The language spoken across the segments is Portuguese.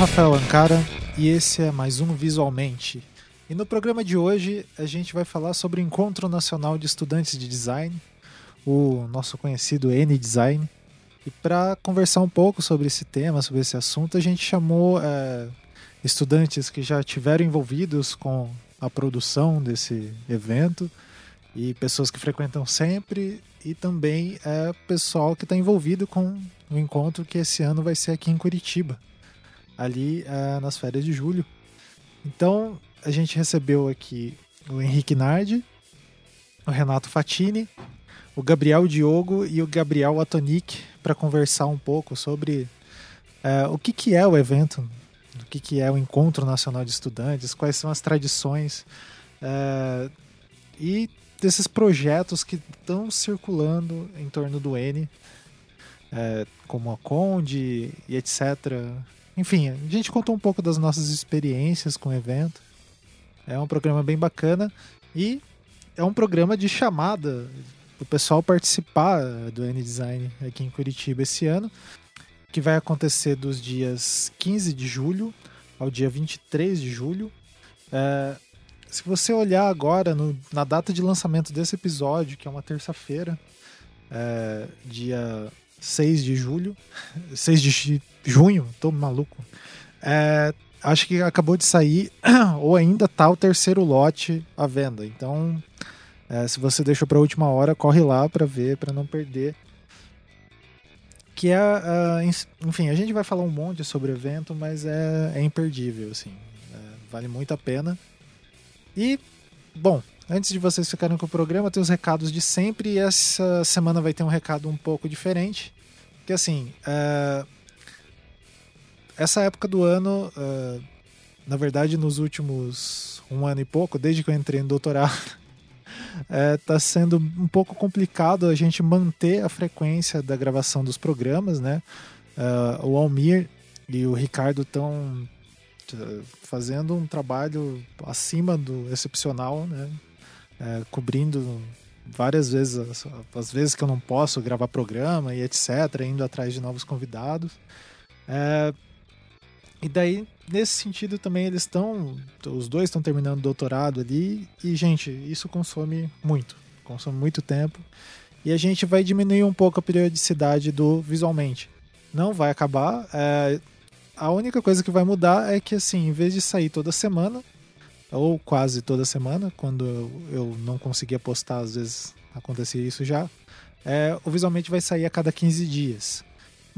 Rafael Ancara e esse é mais um Visualmente. E no programa de hoje a gente vai falar sobre o Encontro Nacional de Estudantes de Design, o nosso conhecido N-Design. E para conversar um pouco sobre esse tema, sobre esse assunto, a gente chamou é, estudantes que já tiveram envolvidos com a produção desse evento e pessoas que frequentam sempre e também é pessoal que está envolvido com o encontro que esse ano vai ser aqui em Curitiba, ali é, nas férias de julho. Então a gente recebeu aqui o Henrique Nardi, o Renato Fatini, o Gabriel Diogo e o Gabriel Atonic para conversar um pouco sobre é, o que, que é o evento, o que, que é o Encontro Nacional de Estudantes, quais são as tradições é, e desses projetos que estão circulando em torno do N, é, como a Conde e etc. Enfim, a gente contou um pouco das nossas experiências com o evento. É um programa bem bacana e é um programa de chamada o pessoal participar do N-Design aqui em Curitiba esse ano, que vai acontecer dos dias 15 de julho ao dia 23 de julho. É, se você olhar agora no, na data de lançamento desse episódio, que é uma terça-feira, é, dia 6 de julho, 6 de junho, tô maluco. É, acho que acabou de sair, ou ainda tá o terceiro lote à venda. Então, é, se você deixou para última hora, corre lá para ver, para não perder. Que é, uh, enfim, a gente vai falar um monte sobre o evento, mas é, é imperdível, assim, é, vale muito a pena. E, bom, antes de vocês ficarem com o programa, tem os recados de sempre e essa semana vai ter um recado um pouco diferente, que assim, uh, essa época do ano, uh, na verdade, nos últimos um ano e pouco, desde que eu entrei no doutorado, está é, sendo um pouco complicado a gente manter a frequência da gravação dos programas, né? Uh, o Almir e o Ricardo estão fazendo um trabalho acima do excepcional, né? Uh, cobrindo várias vezes as, as, vezes que eu não posso gravar programa e etc, indo atrás de novos convidados. É, e daí, nesse sentido também, eles estão. Os dois estão terminando doutorado ali. E, gente, isso consome muito. Consome muito tempo. E a gente vai diminuir um pouco a periodicidade do visualmente. Não vai acabar. É, a única coisa que vai mudar é que, assim, em vez de sair toda semana, ou quase toda semana, quando eu não conseguia postar, às vezes acontecia isso já, é, o visualmente vai sair a cada 15 dias.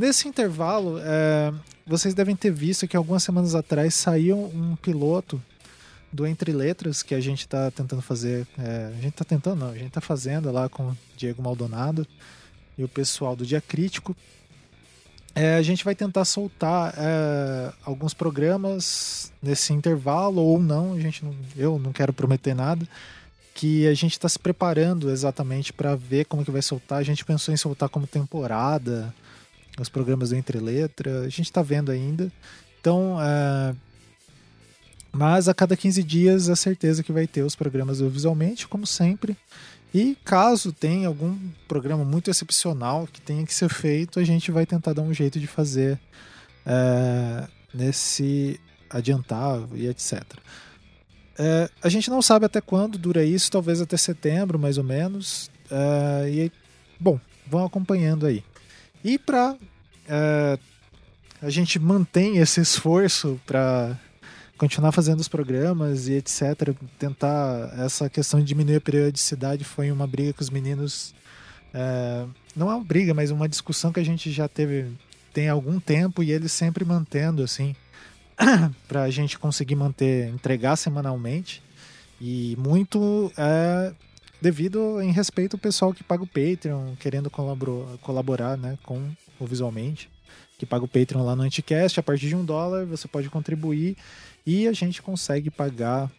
Nesse intervalo, é, vocês devem ter visto que algumas semanas atrás saiu um piloto do Entre Letras que a gente está tentando fazer. É, a gente está tentando, não, a gente está fazendo lá com o Diego Maldonado e o pessoal do Dia Crítico. É, a gente vai tentar soltar é, alguns programas nesse intervalo ou não. A gente não, eu não quero prometer nada. Que a gente está se preparando exatamente para ver como que vai soltar. A gente pensou em soltar como temporada os programas do Entre Letra, a gente está vendo ainda. Então, uh, mas a cada 15 dias é certeza que vai ter os programas visualmente, como sempre. E caso tenha algum programa muito excepcional que tenha que ser feito, a gente vai tentar dar um jeito de fazer uh, nesse adiantar e etc. Uh, a gente não sabe até quando dura isso, talvez até setembro, mais ou menos. E bom, vão acompanhando aí. E para é, a gente mantém esse esforço para continuar fazendo os programas e etc. Tentar essa questão de diminuir a periodicidade foi uma briga que os meninos. É, não é uma briga, mas uma discussão que a gente já teve tem algum tempo e eles sempre mantendo assim para a gente conseguir manter entregar semanalmente e muito é, devido em respeito ao pessoal que paga o Patreon, querendo colaborar, né, com o Visualmente, que paga o Patreon lá no Anticast. A partir de um dólar você pode contribuir e a gente consegue pagar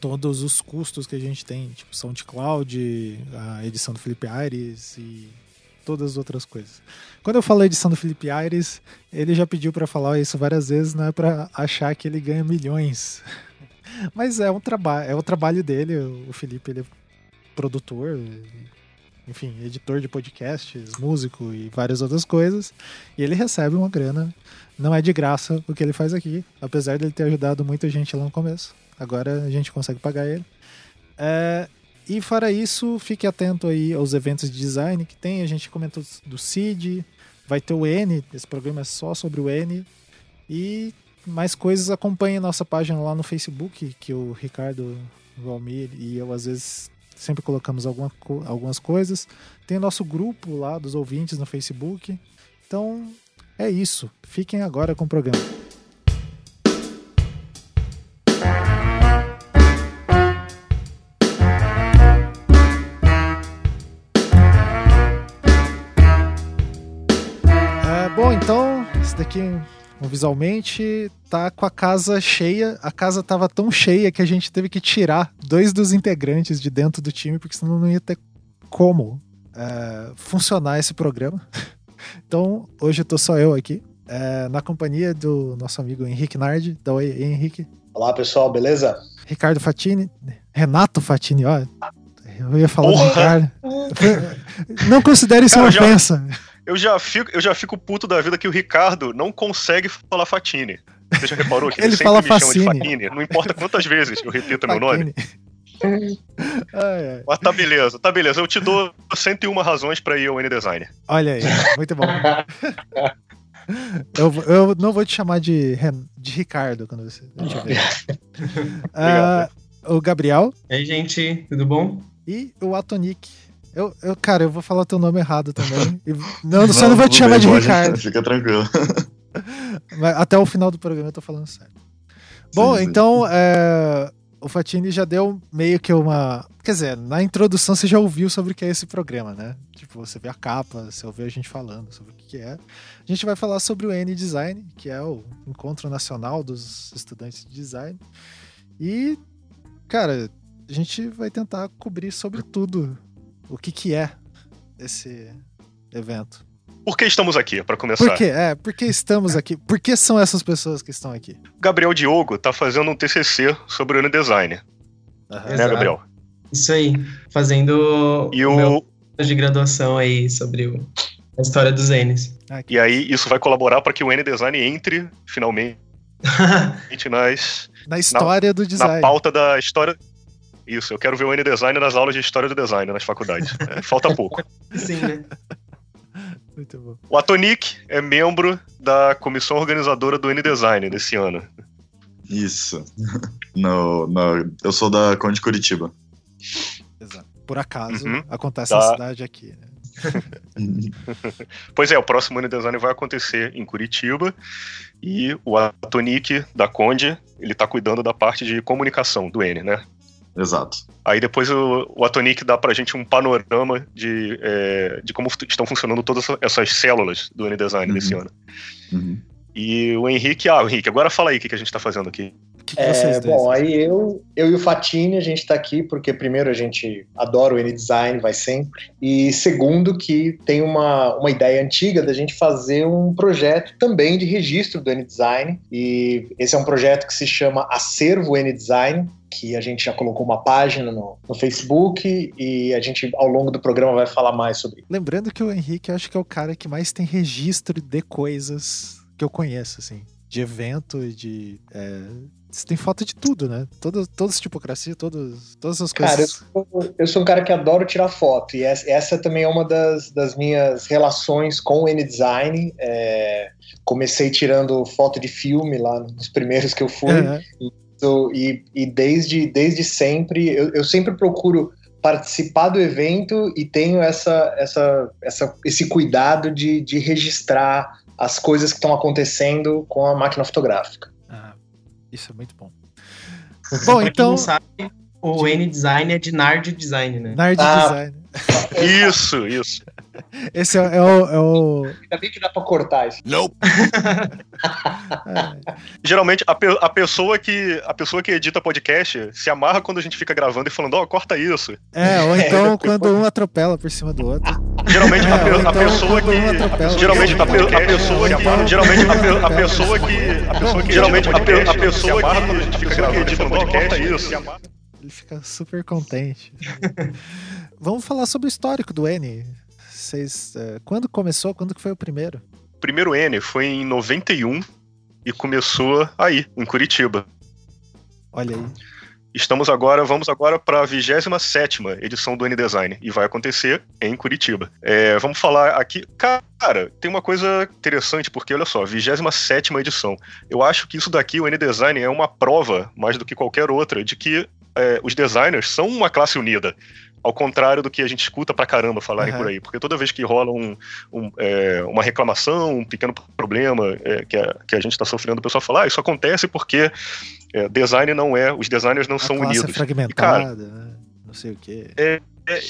todos os custos que a gente tem, tipo SoundCloud, a edição do Felipe Aires e todas as outras coisas. Quando eu falo edição do Felipe Aires, ele já pediu para falar isso várias vezes, não é para achar que ele ganha milhões. Mas é um trabalho, é o trabalho dele, o Felipe ele é produtor, enfim, editor de podcasts, músico e várias outras coisas. E ele recebe uma grana. Não é de graça o que ele faz aqui, apesar de ele ter ajudado muita gente lá no começo. Agora a gente consegue pagar ele. É, e fora isso, fique atento aí aos eventos de design que tem. A gente comentou do CID, vai ter o N, esse programa é só sobre o N. E mais coisas, acompanhe nossa página lá no Facebook, que o Ricardo Valmir e eu às vezes sempre colocamos alguma, algumas coisas. Tem o nosso grupo lá dos ouvintes no Facebook. Então é isso. Fiquem agora com o programa. Bom, então, esse daqui visualmente tá com a casa cheia. A casa tava tão cheia que a gente teve que tirar dois dos integrantes de dentro do time, porque senão não ia ter como é, funcionar esse programa. então, hoje eu tô só eu aqui, é, na companhia do nosso amigo Henrique Nardi. Dá oi, Henrique. Olá, pessoal, beleza? Ricardo Fatini, Renato Fatini, ó. Eu ia falar Porra. do Ricardo. Não considere isso uma ofensa. Já eu já, fico, eu já fico puto da vida que o Ricardo não consegue falar Fatine. Você já reparou que ele, ele sempre fala me Facine. chama de Fatine? Não importa quantas vezes eu repito meu nome. Mas tá beleza, tá beleza. Eu te dou 101 razões pra ir ao N-Design. Olha aí, muito bom. eu, eu não vou te chamar de, de Ricardo quando você ver. uh, o Gabriel. E aí, gente, tudo bom? E o Atonic. Eu, eu, cara, eu vou falar teu nome errado também. E, não, só não, não vou te chamar bem, de Ricardo. Fica tranquilo. Mas até o final do programa eu tô falando sério. Bom, sim, então é, o Fatini já deu meio que uma. Quer dizer, na introdução você já ouviu sobre o que é esse programa, né? Tipo, você vê a capa, você ouviu a gente falando sobre o que é. A gente vai falar sobre o N-Design, que é o encontro nacional dos estudantes de design. E, cara, a gente vai tentar cobrir sobre tudo o que, que é esse evento. Por que estamos aqui, para começar? Por quê? É, por que estamos aqui? Por que são essas pessoas que estão aqui? Gabriel Diogo tá fazendo um TCC sobre o design. Uhum. Né, Gabriel? Isso aí, fazendo e o meu de graduação aí sobre o... a história dos N's. E aí isso vai colaborar para que o N-Design entre, finalmente, nas... Na história na, do design. Na pauta da história isso, eu quero ver o N-Design nas aulas de História do Design nas faculdades. É, falta pouco. Sim, né? Muito bom. O Atonic é membro da comissão organizadora do N-Design desse ano. Isso. No, no, eu sou da Conde Curitiba. Exato. Por acaso, uhum. acontece na cidade aqui, né? pois é, o próximo N-Design vai acontecer em Curitiba e o Atonic da Conde, ele tá cuidando da parte de comunicação do N, né? Exato. Aí depois o, o Atonic dá pra gente um panorama de, é, de como estão funcionando todas essas células do N-Design uhum. desse ano. Uhum. E o Henrique, ah, Henrique, agora fala aí o que, que a gente tá fazendo aqui. Que que é, bom, aí eu, eu e o Fatini, a gente está aqui porque, primeiro, a gente adora o N-Design, vai sempre. E, segundo, que tem uma, uma ideia antiga da gente fazer um projeto também de registro do N-Design. E esse é um projeto que se chama Acervo N-Design, que a gente já colocou uma página no, no, Facebook e a gente, ao longo do programa, vai falar mais sobre. Lembrando que o Henrique, eu acho que é o cara que mais tem registro de coisas que eu conheço, assim. De evento, de. É, você tem foto de tudo, né? Todas, todas as tipocracias, todas, todas as coisas. Cara, eu sou, eu sou, um cara que adoro tirar foto. E essa, essa também é uma das, das minhas relações com o N-Design. É, comecei tirando foto de filme lá nos primeiros que eu fui. E, e desde, desde sempre, eu, eu sempre procuro participar do evento e tenho essa, essa, essa, esse cuidado de, de registrar as coisas que estão acontecendo com a máquina fotográfica. Ah, isso é muito bom. bom, então. Sabe, o N-Design é de Nard Design, né? Nard ah, Design. Isso, isso. Esse é, é, o, é o. Ainda bem que dá pra cortar isso. Não. é. Geralmente, a, a, pessoa que, a pessoa que edita podcast se amarra quando a gente fica gravando e falando, ó, oh, corta isso. É, ou então quando um atropela por cima do outro. Geralmente é, a, pe então, a, pessoa que. Um geralmente a, pe a pessoa que. Geralmente a, a pessoa que. A pessoa que. Geralmente a, pessoa que. Quando a gente fica gravando e falando, ó, oh, corta isso. Ele fica super contente. Vamos falar sobre o histórico do N. Vocês, uh, quando começou? Quando que foi o primeiro? O primeiro N foi em 91 e começou aí, em Curitiba. Olha aí. Estamos agora, vamos agora para a 27 edição do N-Design e vai acontecer em Curitiba. É, vamos falar aqui. Cara, tem uma coisa interessante, porque olha só, 27 edição. Eu acho que isso daqui, o N-Design, é uma prova, mais do que qualquer outra, de que é, os designers são uma classe unida. Ao contrário do que a gente escuta pra caramba falarem uhum. por aí. Porque toda vez que rola um, um, é, uma reclamação, um pequeno problema é, que, a, que a gente está sofrendo, o pessoal fala, ah, isso acontece porque é, design não é, os designers não a são classe unidos. É fragmentada, e, cara, né? não sei o quê. É, é,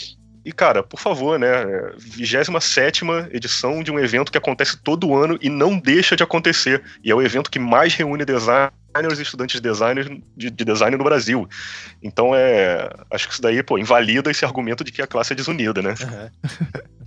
e, cara, por favor, né? 27 edição de um evento que acontece todo ano e não deixa de acontecer. E é o evento que mais reúne designers e estudantes de design, de, de design no Brasil. Então, é. Acho que isso daí, pô, invalida esse argumento de que a classe é desunida, né? Uhum.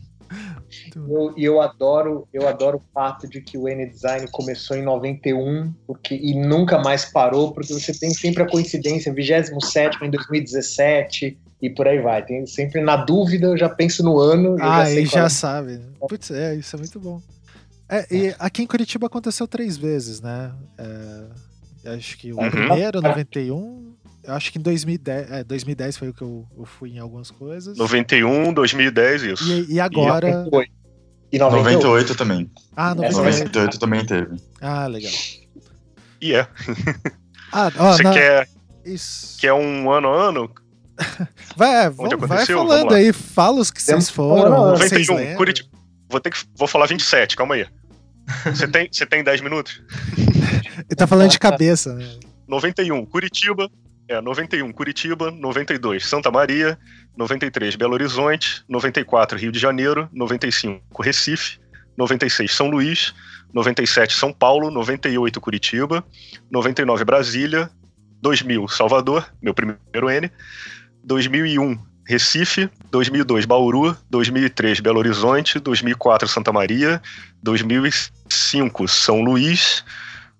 Eu, e eu adoro, eu adoro o fato de que o N-Design começou em 91 porque, e nunca mais parou, porque você tem sempre a coincidência, 27 em 2017 e por aí vai. Tem sempre na dúvida, eu já penso no ano. Ah, e já, já sabe. Putz, é, isso é muito bom. É, e aqui em Curitiba aconteceu três vezes, né? É, acho que o uhum. primeiro, 91, eu acho que em 2010, é, 2010 foi o que eu, eu, fui em algumas coisas. 91, 2010, isso. E, e agora. E 98. 98 também. Ah, 98. 98 também teve. Ah, legal. E é. Ah, ó, Você na... quer, Isso. quer um ano a ano? Vai, vamos, vai falando aí, fala os que vocês foram. 91, vocês Curitiba. Vou, ter que, vou falar 27, calma aí. Você tem, você tem 10 minutos? Ele tá falando de cabeça, né? 91, Curitiba. É, 91, Curitiba. 92, Santa Maria. 93, Belo Horizonte. 94, Rio de Janeiro. 95, Recife. 96, São Luís. 97, São Paulo. 98, Curitiba. 99, Brasília. 2000, Salvador, meu primeiro N. 2001, Recife, 2002 Bauru, 2003 Belo Horizonte, 2004 Santa Maria, 2005 São Luís,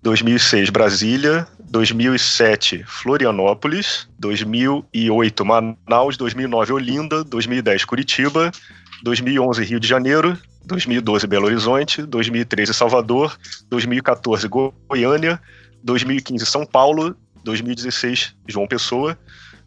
2006 Brasília, 2007 Florianópolis, 2008 Manaus, 2009 Olinda, 2010 Curitiba, 2011 Rio de Janeiro, 2012 Belo Horizonte, 2013 Salvador, 2014 Goiânia, 2015 São Paulo, 2016 João Pessoa,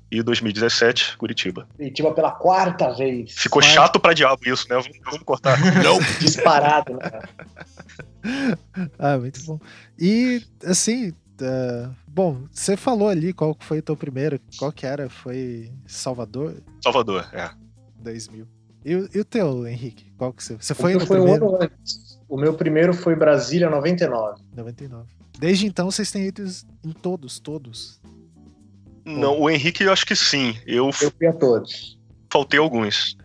e 2017, Curitiba. Curitiba pela quarta vez. Ficou Mas... chato pra diabo isso, né? Vamos, vamos cortar. Não. Disparado, né? ah, muito bom. E, assim, uh, bom, você falou ali qual foi o teu primeiro, qual que era? Foi Salvador? Salvador, é. 2000. E, e o teu, Henrique? Qual que você... Você foi o no foi primeiro? Um ano antes. O meu primeiro foi Brasília 99. 99. Desde então vocês têm ido em todos, todos. Não, o Henrique eu acho que sim. Eu, eu fui a todos. Faltei alguns.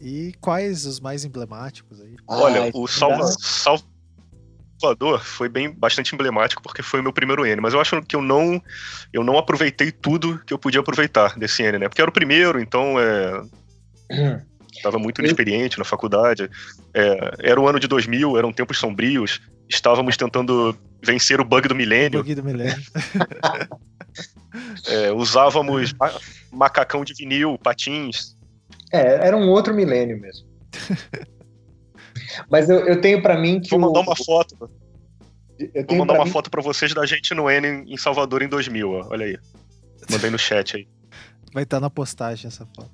E quais os mais emblemáticos aí? Olha, o Salva, Salvador foi bem bastante emblemático porque foi o meu primeiro N, mas eu acho que eu não eu não aproveitei tudo que eu podia aproveitar desse N, né? Porque era o primeiro, então é estava muito inexperiente na faculdade. É, era o ano de 2000, eram tempos sombrios. Estávamos tentando vencer o bug do milênio. Bug do milênio. É, usávamos macacão de vinil, patins. É, era um outro milênio mesmo. Mas eu, eu tenho para mim que. Vou mandar o... uma foto. Eu Vou mandar uma mim... foto para vocês da gente no N em Salvador em 2000, ó. olha aí. Mandei no chat aí. Vai estar na postagem essa foto.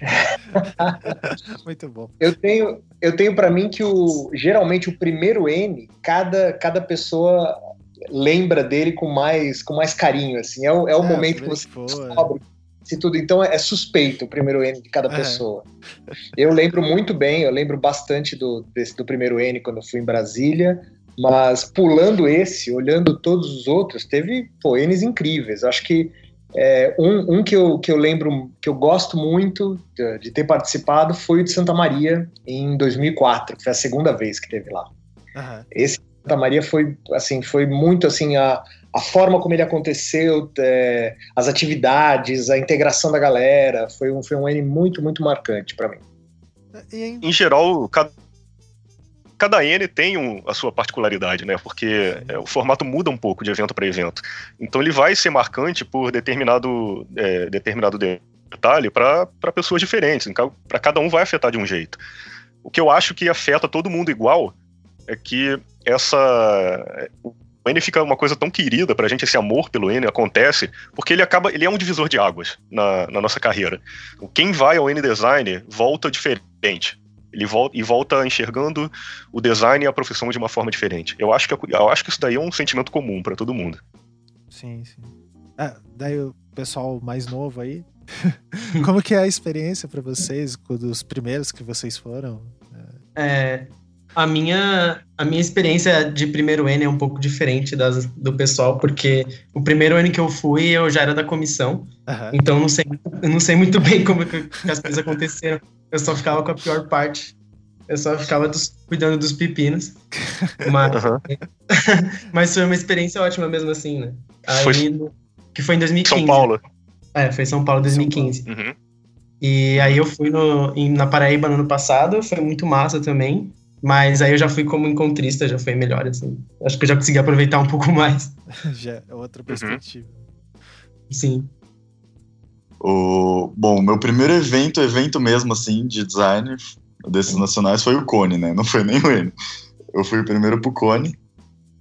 Muito bom. Eu tenho, eu tenho para mim que o geralmente o primeiro N, cada, cada pessoa lembra dele com mais, com mais carinho, assim. É o, é o é, momento que você descobre se tudo. Então é, suspeito o primeiro N de cada é. pessoa. Eu lembro muito bem, eu lembro bastante do, desse, do primeiro N quando eu fui em Brasília, mas pulando esse, olhando todos os outros, teve pô, N's incríveis. Acho que é, um, um que, eu, que eu lembro, que eu gosto muito de, de, ter participado foi o de Santa Maria em 2004, que foi a segunda vez que teve lá. Uhum. Esse Santa Maria foi assim foi muito assim a, a forma como ele aconteceu é, as atividades a integração da galera foi um foi um N muito muito marcante para mim em geral cada, cada N tem um, a sua particularidade, né? Porque é, o formato muda um pouco de evento para evento. Então ele vai ser marcante por determinado, é, determinado detalhe para pessoas diferentes. Para cada um vai afetar de um jeito. O que eu acho que afeta todo mundo igual é que essa o N fica uma coisa tão querida pra gente, esse amor pelo N acontece, porque ele acaba, ele é um divisor de águas na, na nossa carreira. Quem vai ao N Design volta diferente. Ele volta e volta enxergando o design e a profissão de uma forma diferente. Eu acho que, eu acho que isso daí é um sentimento comum para todo mundo. Sim, sim. Ah, daí o pessoal mais novo aí, como que é a experiência para vocês, dos primeiros que vocês foram? É, a minha, a minha experiência de primeiro N é um pouco diferente das, do pessoal, porque o primeiro N que eu fui, eu já era da comissão, uhum. então não sei, eu não sei muito bem como que, que as coisas aconteceram. Eu só ficava com a pior parte. Eu só ficava dos, cuidando dos pepinos. Mas, uhum. mas foi uma experiência ótima mesmo assim, né? Aí, foi... Que foi em 2015. São Paulo. É, foi São Paulo 2015. São Paulo. Uhum. E aí eu fui no, em, na Paraíba no ano passado, foi muito massa também. Mas aí eu já fui como encontrista, já foi melhor, assim. Acho que eu já consegui aproveitar um pouco mais. já é outra uhum. perspectiva. Sim. O, bom, meu primeiro evento, evento mesmo, assim, de design desses nacionais foi o Cone, né? Não foi nem o N. Eu fui primeiro pro Cone.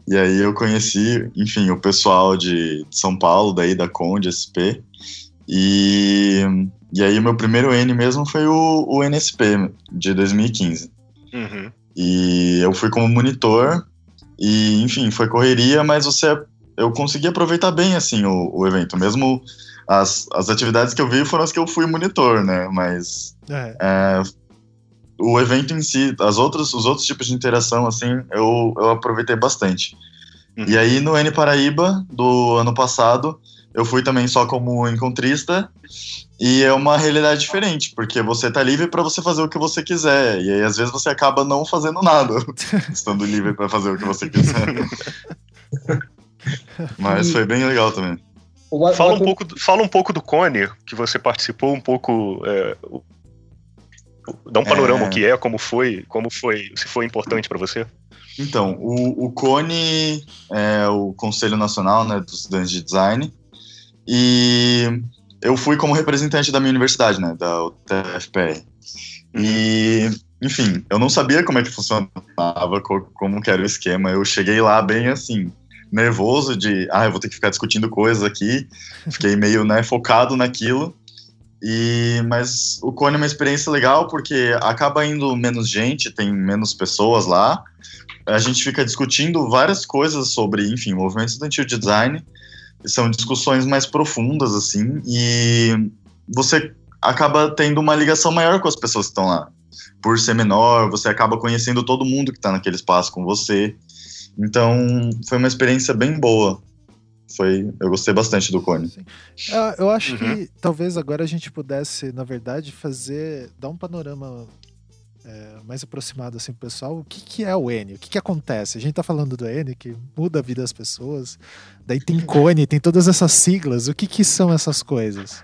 E aí eu conheci, enfim, o pessoal de São Paulo, daí da Conde, SP. E, e aí o meu primeiro N mesmo foi o, o NSP, de 2015. Uhum. E eu fui como monitor e, enfim, foi correria, mas você eu consegui aproveitar bem assim o, o evento, mesmo as, as atividades que eu vi foram as que eu fui monitor, né? Mas é. É, o evento em si, as outras, os outros tipos de interação, assim, eu, eu aproveitei bastante. Uhum. E aí no N Paraíba do ano passado, eu fui também só como encontrista e é uma realidade diferente, porque você tá livre para você fazer o que você quiser. E aí, às vezes, você acaba não fazendo nada, estando livre para fazer o que você quiser. Mas foi bem legal também. Fala um, pouco, fala um pouco do Cone, que você participou um pouco. É, dá um panorama é... o que é, como foi, como foi, se foi importante para você. Então, o, o CONE é o Conselho Nacional né, dos Estudantes de Design. E eu fui como representante da minha universidade, né, da UTFPR. E, enfim, eu não sabia como é que funcionava, como que era o esquema. Eu cheguei lá bem assim, nervoso de, ah, eu vou ter que ficar discutindo coisas aqui. Fiquei meio, né, focado naquilo. E, mas o Cone é uma experiência legal porque acaba indo menos gente, tem menos pessoas lá. A gente fica discutindo várias coisas sobre, enfim, movimento estudantil de design são discussões mais profundas, assim, e você acaba tendo uma ligação maior com as pessoas que estão lá. Por ser menor, você acaba conhecendo todo mundo que está naquele espaço com você. Então, foi uma experiência bem boa. Foi, eu gostei bastante do Cone. Eu, eu acho uhum. que talvez agora a gente pudesse, na verdade, fazer, dar um panorama é, mais aproximado assim pro pessoal, o que, que é o N? O que, que acontece? A gente tá falando do N, que muda a vida das pessoas, daí tem Cone, tem todas essas siglas, o que, que são essas coisas?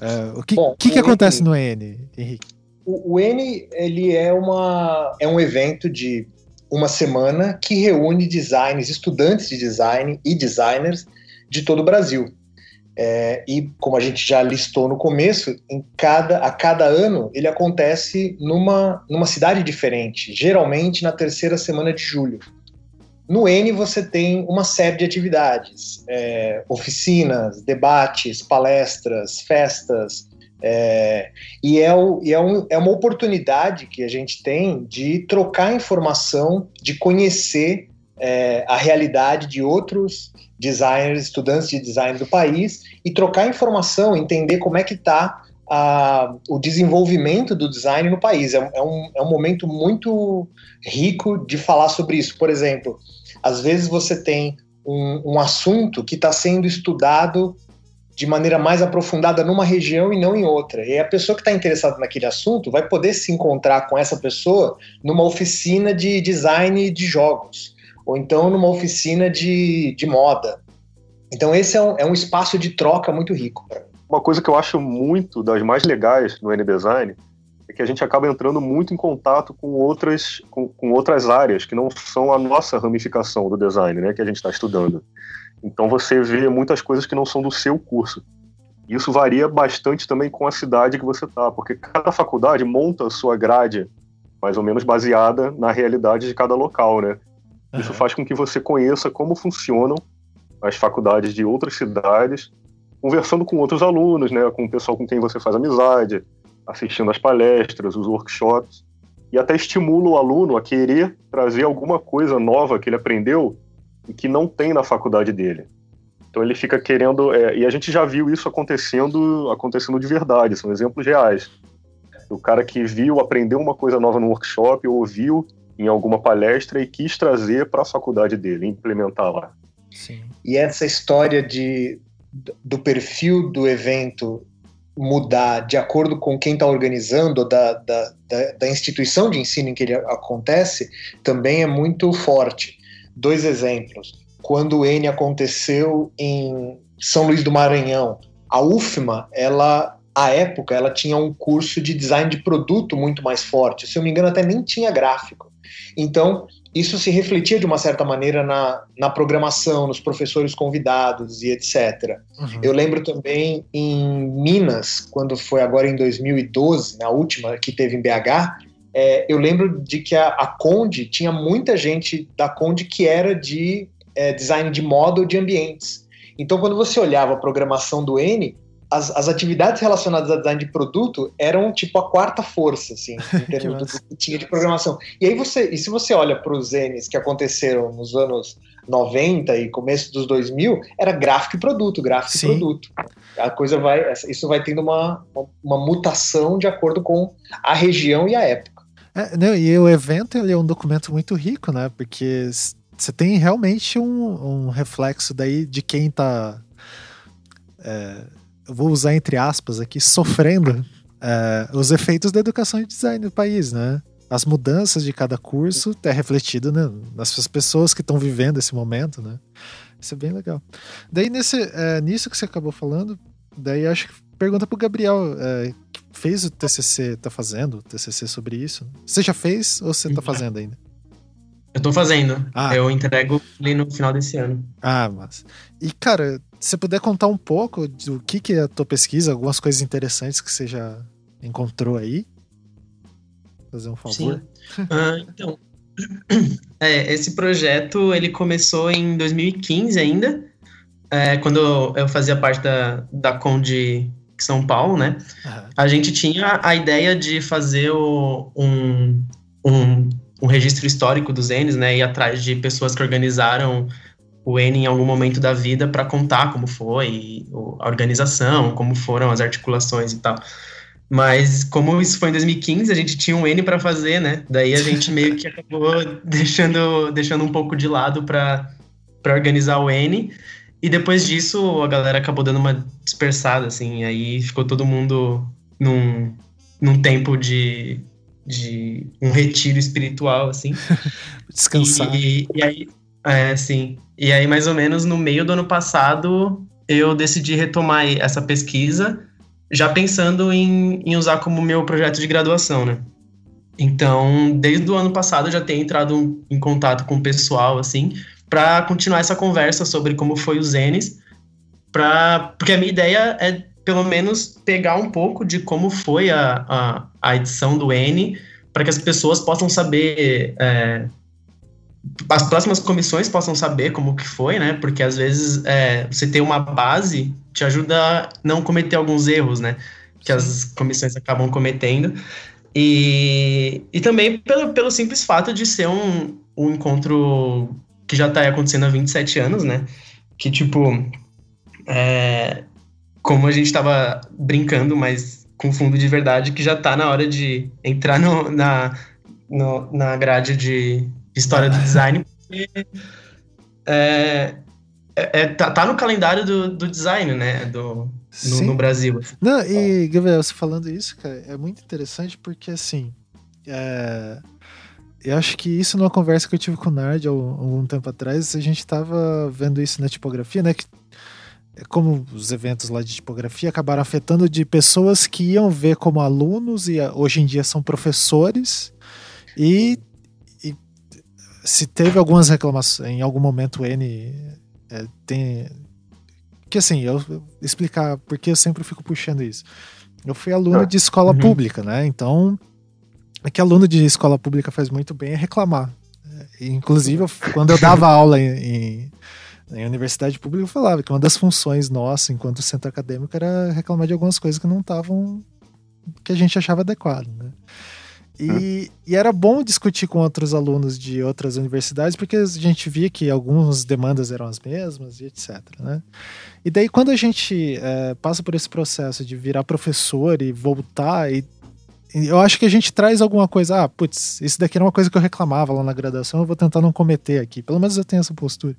É, o que, Bom, que, que acontece N, no N, Henrique? O, o N, ele é, uma, é um evento de uma semana que reúne designers, estudantes de design e designers de todo o Brasil. É, e como a gente já listou no começo, em cada, a cada ano ele acontece numa, numa cidade diferente, geralmente na terceira semana de julho. No N você tem uma série de atividades, é, oficinas, debates, palestras, festas, é, e, é, o, e é, um, é uma oportunidade que a gente tem de trocar informação, de conhecer é, a realidade de outros designers, estudantes de design do país e trocar informação, entender como é que está o desenvolvimento do design no país. É, é, um, é um momento muito rico de falar sobre isso. Por exemplo, às vezes você tem um, um assunto que está sendo estudado de maneira mais aprofundada numa região e não em outra. E a pessoa que está interessada naquele assunto vai poder se encontrar com essa pessoa numa oficina de design de jogos ou então numa oficina de, de moda. Então esse é um, é um espaço de troca muito rico. Uma coisa que eu acho muito das mais legais no N-Design é que a gente acaba entrando muito em contato com outras, com, com outras áreas que não são a nossa ramificação do design, né, que a gente está estudando. Então você vê muitas coisas que não são do seu curso. Isso varia bastante também com a cidade que você está, porque cada faculdade monta a sua grade mais ou menos baseada na realidade de cada local, né? Uhum. Isso faz com que você conheça como funcionam as faculdades de outras cidades, conversando com outros alunos, né, com o pessoal com quem você faz amizade, assistindo às palestras, os workshops, e até estimula o aluno a querer trazer alguma coisa nova que ele aprendeu e que não tem na faculdade dele. Então ele fica querendo, é, e a gente já viu isso acontecendo, acontecendo de verdade, são exemplos reais. O cara que viu, aprendeu uma coisa nova no workshop, ouviu em alguma palestra e quis trazer para a faculdade dele, implementar lá. Sim. E essa história de, do perfil do evento mudar de acordo com quem está organizando, da, da, da, da, instituição de ensino em que ele acontece, também é muito forte. Dois exemplos. Quando o N aconteceu em São Luís do Maranhão, a UFMA, ela, à época, ela tinha um curso de design de produto muito mais forte. Se eu me engano, até nem tinha gráfico. Então, isso se refletia de uma certa maneira na, na programação, nos professores convidados e etc. Uhum. Eu lembro também em Minas, quando foi agora em 2012, na última que teve em BH, é, eu lembro de que a, a, Conde tinha muita gente da Conde que era de é, design de moda ou de ambientes. Então, quando você olhava a programação do N, as, as atividades relacionadas a design de produto eram tipo a quarta força, assim, em termos do que tinha de programação. E aí você, e se você olha para os N's que aconteceram nos anos 90 e começo dos 2000, era gráfico e produto, gráfico Sim. e produto. A coisa vai, isso vai tendo uma, uma, uma mutação de acordo com a região e a época. É, não, e o evento ele é um documento muito rico, né? Porque você tem realmente um, um reflexo daí de quem está é, vou usar entre aspas aqui, sofrendo é, os efeitos da educação e design no país, né? As mudanças de cada curso é refletido né, nas pessoas que estão vivendo esse momento, né? Isso é bem legal. Daí, nesse, é, nisso que você acabou falando, daí acho que pergunta pro Gabriel, é, que fez o TCC, tá fazendo o TCC sobre isso? Você já fez ou você tá fazendo ainda? Eu tô fazendo. Ah. Eu entrego ali no final desse ano. Ah, mas. E, cara, se puder contar um pouco do que, que é a tua pesquisa, algumas coisas interessantes que você já encontrou aí. Fazer um favor. Sim. Ah, então, é, esse projeto ele começou em 2015 ainda, é, quando eu fazia parte da, da Conde São Paulo, né? Uhum. A gente tinha a ideia de fazer o, um, um, um registro histórico dos N's, né? Ir atrás de pessoas que organizaram o N em algum momento da vida para contar como foi a organização, como foram as articulações e tal. Mas como isso foi em 2015, a gente tinha um N para fazer, né? Daí a gente meio que acabou deixando, deixando um pouco de lado para organizar o N. E depois disso, a galera acabou dando uma dispersada, assim. Aí ficou todo mundo num, num tempo de, de um retiro espiritual, assim. Descansar. E, e aí, é, sim. E aí, mais ou menos no meio do ano passado, eu decidi retomar essa pesquisa, já pensando em, em usar como meu projeto de graduação, né? Então, desde o ano passado, eu já tenho entrado em contato com o pessoal, assim, para continuar essa conversa sobre como foi os Zênis, pra, porque a minha ideia é, pelo menos, pegar um pouco de como foi a, a, a edição do N, para que as pessoas possam saber é, as próximas comissões possam saber como que foi, né? Porque às vezes é, você ter uma base te ajuda a não cometer alguns erros, né? Que as comissões acabam cometendo. E, e também pelo, pelo simples fato de ser um, um encontro que já está acontecendo há 27 anos, né? Que, tipo, é, como a gente estava brincando, mas com fundo de verdade, que já está na hora de entrar no, na, no, na grade de, história do design, porque é, é, é, tá, tá, no calendário do, do design, né? Do, no, no, Brasil. Não, e Gabriel, você falando isso, cara, é muito interessante porque assim. É, eu acho que isso numa conversa que eu tive com o Nard há algum tempo atrás, a gente tava vendo isso na tipografia, né? Que como os eventos lá de tipografia acabaram afetando de pessoas que iam ver como alunos e hoje em dia são professores e, e se teve algumas reclamações em algum momento o N é, tem que assim eu, eu explicar porque eu sempre fico puxando isso eu fui aluno ah. de escola uhum. pública né então é que aluno de escola pública faz muito bem é reclamar é, inclusive quando eu dava aula em, em em universidade pública eu falava que uma das funções nossa, enquanto centro acadêmico, era reclamar de algumas coisas que não estavam. que a gente achava adequado, né? E, hum. e, era bom discutir com outros alunos de outras universidades, porque a gente via que algumas demandas eram as mesmas e etc. Né? E daí, quando a gente é, passa por esse processo de virar professor e voltar e eu acho que a gente traz alguma coisa. Ah, putz, isso daqui era uma coisa que eu reclamava lá na graduação, eu vou tentar não cometer aqui. Pelo menos eu tenho essa postura.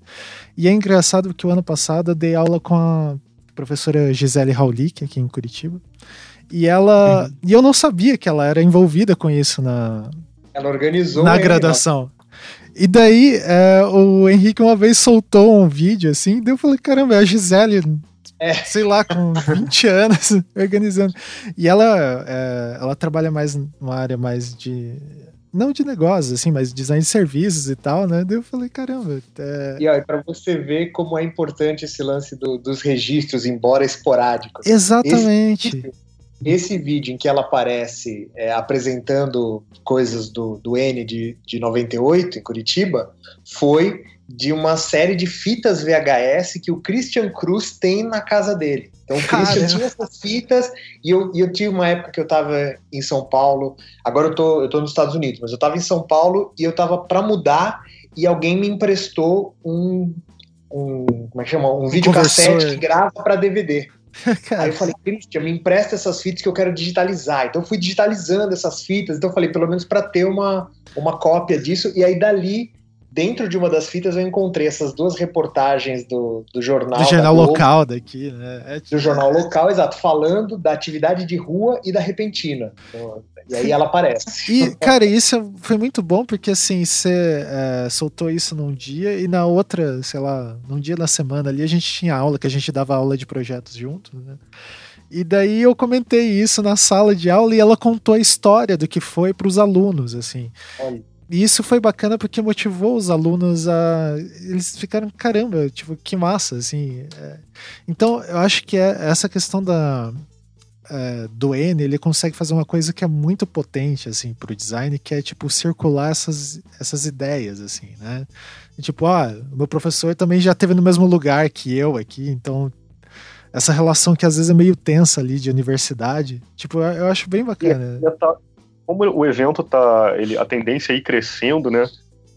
E é engraçado porque o ano passado eu dei aula com a professora Gisele Raulic, aqui em Curitiba. E ela. Uhum. E eu não sabia que ela era envolvida com isso na. Ela organizou. Na graduação. E daí, é, o Henrique uma vez soltou um vídeo assim, daí eu falei: caramba, é a Gisele é. sei lá, com 20 anos organizando. E ela, é, ela trabalha mais numa área mais de. Não de negócios, assim, mas design de serviços e tal, né? Daí eu falei, caramba. É... E aí, para você ver como é importante esse lance do, dos registros, embora esporádicos. Exatamente. Esse, esse vídeo em que ela aparece é, apresentando coisas do, do N de, de 98 em Curitiba foi de uma série de fitas VHS que o Christian Cruz tem na casa dele. Então o Christian tinha essas fitas e eu, e eu tive uma época que eu estava em São Paulo, agora eu tô, eu tô nos Estados Unidos, mas eu estava em São Paulo e eu estava para mudar e alguém me emprestou um, um como é que chama? Um, um videocassete que grava para DVD. Aí eu falei, Christian, me empresta essas fitas que eu quero digitalizar. Então eu fui digitalizando essas fitas. Então eu falei, pelo menos para ter uma, uma cópia disso. E aí dali dentro de uma das fitas eu encontrei essas duas reportagens do, do jornal. Do jornal Globo, local daqui, né? É tipo... Do jornal local, exato, falando da atividade de rua e da repentina. Então, e aí ela aparece. E, cara, isso foi muito bom, porque assim, você é, soltou isso num dia e na outra, sei lá, num dia da semana ali, a gente tinha aula, que a gente dava aula de projetos juntos, né? E daí eu comentei isso na sala de aula e ela contou a história do que foi para os alunos, assim. Olha. E isso foi bacana porque motivou os alunos a. Eles ficaram, caramba, tipo, que massa, assim. É... Então, eu acho que é essa questão da. É, do N, ele consegue fazer uma coisa que é muito potente, assim, pro design, que é, tipo, circular essas, essas ideias, assim, né? E, tipo, ah, o meu professor também já esteve no mesmo lugar que eu aqui, então essa relação que às vezes é meio tensa ali de universidade, tipo, eu acho bem bacana. E, como o evento tá, ele, a tendência aí crescendo, né?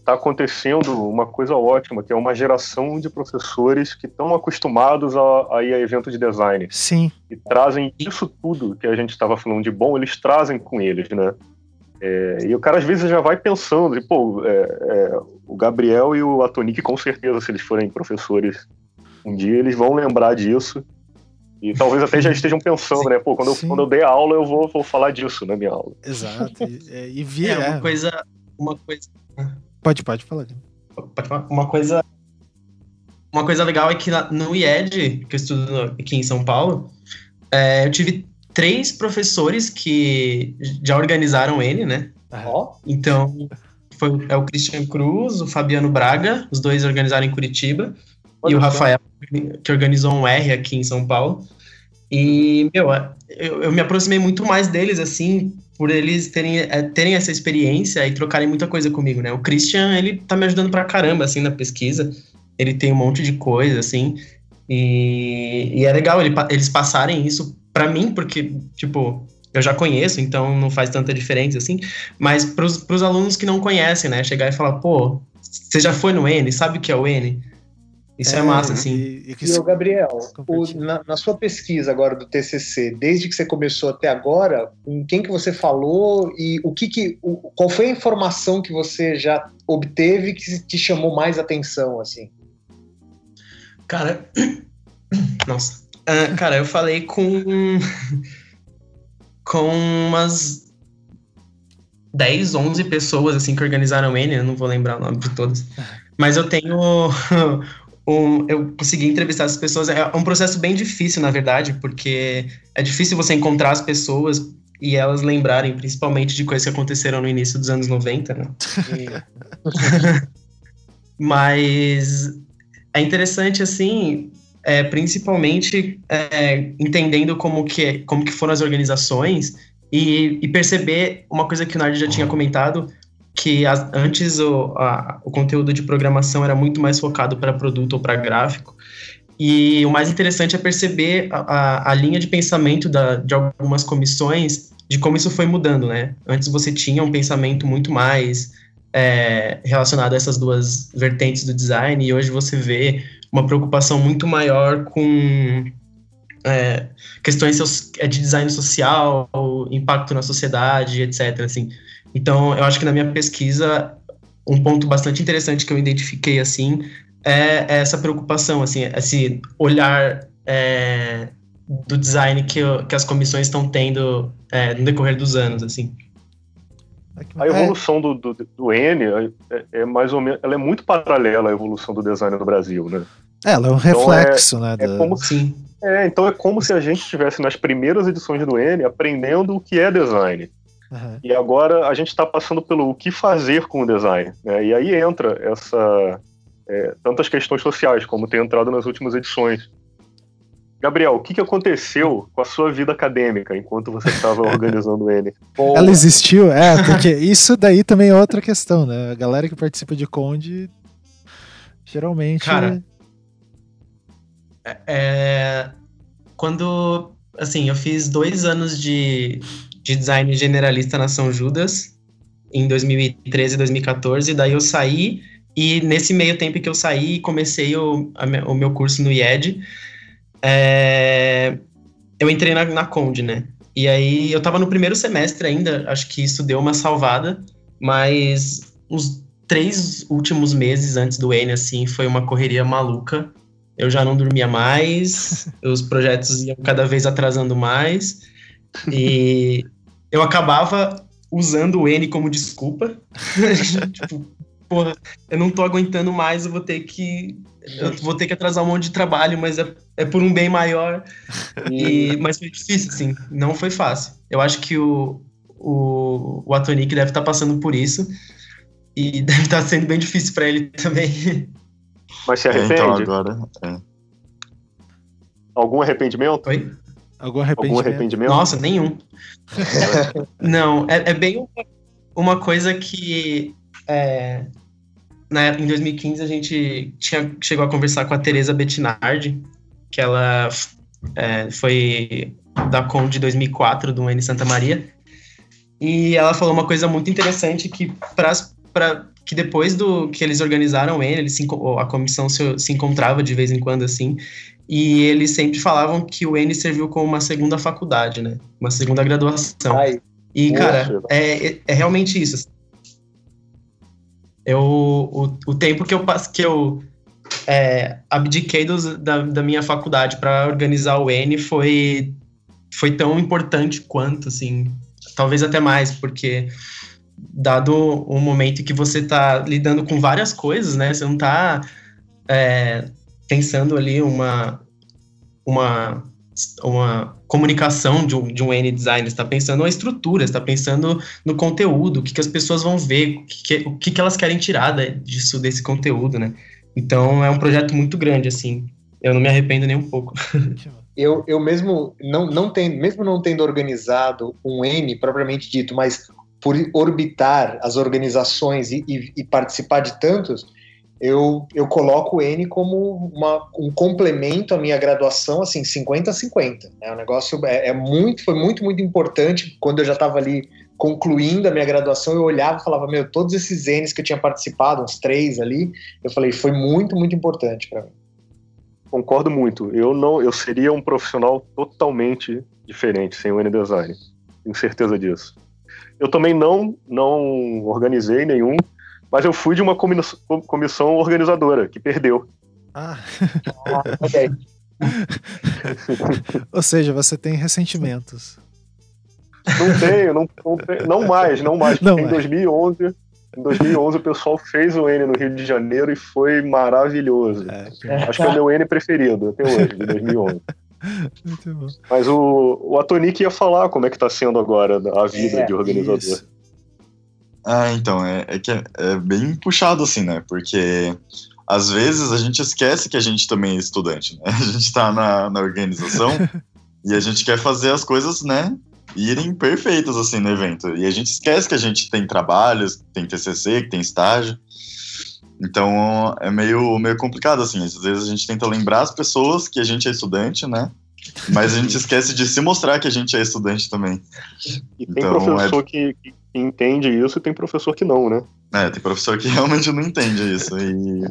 Tá acontecendo uma coisa ótima, que é uma geração de professores que estão acostumados a, a ir a evento de design. Sim. E trazem isso tudo que a gente estava falando de bom, eles trazem com eles, né? É, e o cara às vezes já vai pensando, e, pô, é, é, o Gabriel e o Atonic, com certeza, se eles forem professores um dia, eles vão lembrar disso e talvez até já estejam pensando, Sim. né? Pô, quando eu, quando eu der aula, eu vou, vou falar disso na minha aula. Exato. E, é, e via. É, uma coisa. Uma coisa. Pode, pode falar. Pode falar. Uma coisa. Uma coisa legal é que no IED, que eu estudo aqui em São Paulo, é, eu tive três professores que já organizaram ele, né? Oh. Então, foi, é o Christian Cruz, o Fabiano Braga, os dois organizaram em Curitiba, Olha e o Rafael que organizou um R aqui em São Paulo. E, meu, eu, eu me aproximei muito mais deles, assim, por eles terem, é, terem essa experiência e trocarem muita coisa comigo, né? O Christian, ele tá me ajudando pra caramba, assim, na pesquisa. Ele tem um monte de coisa, assim. E, e é legal ele, eles passarem isso para mim, porque, tipo, eu já conheço, então não faz tanta diferença, assim. Mas pros, pros alunos que não conhecem, né? Chegar e falar, pô, você já foi no N, sabe o que é o N? Isso é, é massa, assim. E, e, e o Gabriel, o, na, na, sua pesquisa agora do TCC, desde que você começou até agora, com quem que você falou e o que que, o, qual foi a informação que você já obteve que te chamou mais atenção, assim? Cara, nossa, uh, cara, eu falei com com umas 10, 11 pessoas assim que organizaram ele, eu não vou lembrar o nome de todas. Mas eu tenho um, eu consegui entrevistar as pessoas. É um processo bem difícil, na verdade, porque é difícil você encontrar as pessoas e elas lembrarem, principalmente, de coisas que aconteceram no início dos anos 90, né? Mas é interessante, assim, é, principalmente é, entendendo como que, como que foram as organizações e, e perceber uma coisa que o Nard já tinha comentado, que antes o, a, o conteúdo de programação era muito mais focado para produto ou para gráfico. E o mais interessante é perceber a, a, a linha de pensamento da, de algumas comissões, de como isso foi mudando, né? Antes você tinha um pensamento muito mais é, relacionado a essas duas vertentes do design, e hoje você vê uma preocupação muito maior com é, questões é, de design social, impacto na sociedade, etc. Assim. Então, eu acho que na minha pesquisa, um ponto bastante interessante que eu identifiquei assim é, é essa preocupação, assim, esse olhar é, do design que, que as comissões estão tendo é, no decorrer dos anos, assim. A evolução do, do, do N é, é, mais ou menos, ela é muito paralela à evolução do design no Brasil, né? É, ela é um então reflexo, né? É como se, é, então é como se a gente estivesse nas primeiras edições do N aprendendo o que é design. Uhum. E agora a gente está passando pelo o que fazer com o design. Né? E aí entra essa é, tantas questões sociais, como tem entrado nas últimas edições. Gabriel, o que, que aconteceu com a sua vida acadêmica enquanto você estava organizando o N? Ela existiu? É, porque isso daí também é outra questão, né? A galera que participa de Conde geralmente. Cara, é, é quando. Assim, eu fiz dois anos de, de design generalista na São Judas, em 2013 e 2014, daí eu saí, e nesse meio tempo que eu saí, comecei o, a, o meu curso no IED, é, eu entrei na, na Conde, né? E aí eu tava no primeiro semestre ainda, acho que isso deu uma salvada, mas os três últimos meses antes do N, assim, foi uma correria maluca. Eu já não dormia mais, os projetos iam cada vez atrasando mais. E eu acabava usando o N como desculpa. tipo, porra, eu não tô aguentando mais, eu vou ter que. Eu vou ter que atrasar um monte de trabalho, mas é, é por um bem maior. E, mas foi difícil, assim, não foi fácil. Eu acho que o, o, o Atonic deve estar tá passando por isso. E deve estar tá sendo bem difícil para ele também. Mas se arrepende? É, então agora. É. Algum arrependimento? Oi? Algum arrependimento? Algum arrependimento? Nossa, nenhum. não, é, é bem uma, uma, coisa que. É, na, em 2015 a gente tinha, chegou a conversar com a Teresa Bettinardi, que ela é, foi da Com de 2004, do N Santa Maria. E ela falou uma coisa muito interessante que para que depois do que eles organizaram N, eles se, a comissão se, se encontrava de vez em quando assim, e eles sempre falavam que o N serviu como uma segunda faculdade, né? Uma segunda graduação. Ai, e, cara, é, é, realmente isso. Eu, o, o tempo que eu, que eu é, abdiquei dos, da, da minha faculdade para organizar o N foi, foi tão importante quanto, assim, talvez até mais, porque dado o momento que você está lidando com várias coisas, né? Você não está é, pensando ali uma, uma, uma comunicação de um, de um N design, está pensando na estrutura, está pensando no conteúdo, o que, que as pessoas vão ver, o que, que, o que, que elas querem tirar disso, desse conteúdo, né? Então é um projeto muito grande, assim. Eu não me arrependo nem um pouco. eu, eu mesmo não, não tendo, mesmo não tendo organizado um N propriamente dito, mas por orbitar as organizações e, e, e participar de tantos, eu, eu coloco o N como uma, um complemento à minha graduação, assim, 50 a 50. Né? O negócio é, é muito, foi muito, muito importante. Quando eu já estava ali concluindo a minha graduação, eu olhava e falava, meu, todos esses N's que eu tinha participado, uns três ali, eu falei, foi muito, muito importante para mim. Concordo muito. Eu não, eu seria um profissional totalmente diferente sem o N Design. Tenho certeza disso. Eu também não, não organizei nenhum, mas eu fui de uma comissão organizadora, que perdeu. Ah. Ou seja, você tem ressentimentos. Não tenho, não, não, tenho, não mais, não mais. Não em 2011, Em 2011 o pessoal fez o N no Rio de Janeiro e foi maravilhoso. É, Acho que é o meu N preferido até hoje, de 2011. Muito bom. Mas o, o Atonic ia falar como é que tá sendo agora a vida é, de organizador. Isso. Ah, então, é, é que é, é, bem puxado assim, né? Porque às vezes a gente esquece que a gente também é estudante, né? A gente tá na, na organização e a gente quer fazer as coisas, né? Irem perfeitas assim no evento. E a gente esquece que a gente tem trabalhos, tem TCC, que tem estágio. Então é meio, meio complicado, assim. Às vezes a gente tenta lembrar as pessoas que a gente é estudante, né? Mas a gente esquece de se mostrar que a gente é estudante também. E tem então, professor é... que, que, entende isso e tem professor que não, né? É, tem professor que realmente não entende isso. E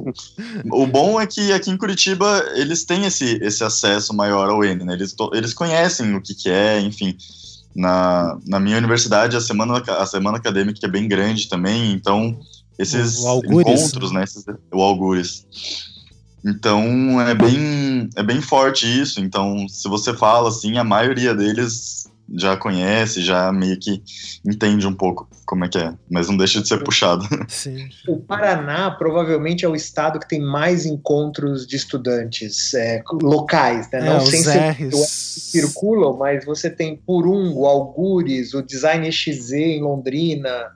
o bom é que aqui em Curitiba eles têm esse, esse acesso maior ao N, né? Eles, eles conhecem o que, que é, enfim. Na, na minha universidade, a semana, a semana acadêmica é bem grande também, então esses encontros, né? Esses, o Algures. Então é bem, é bem forte isso. Então, se você fala assim, a maioria deles já conhece, já meio que entende um pouco como é que é, mas não deixa de ser puxado. Sim. O Paraná provavelmente é o estado que tem mais encontros de estudantes é, locais, né? É, não sem ser circulam, mas você tem Purungo, Algures, o Design XZ em Londrina,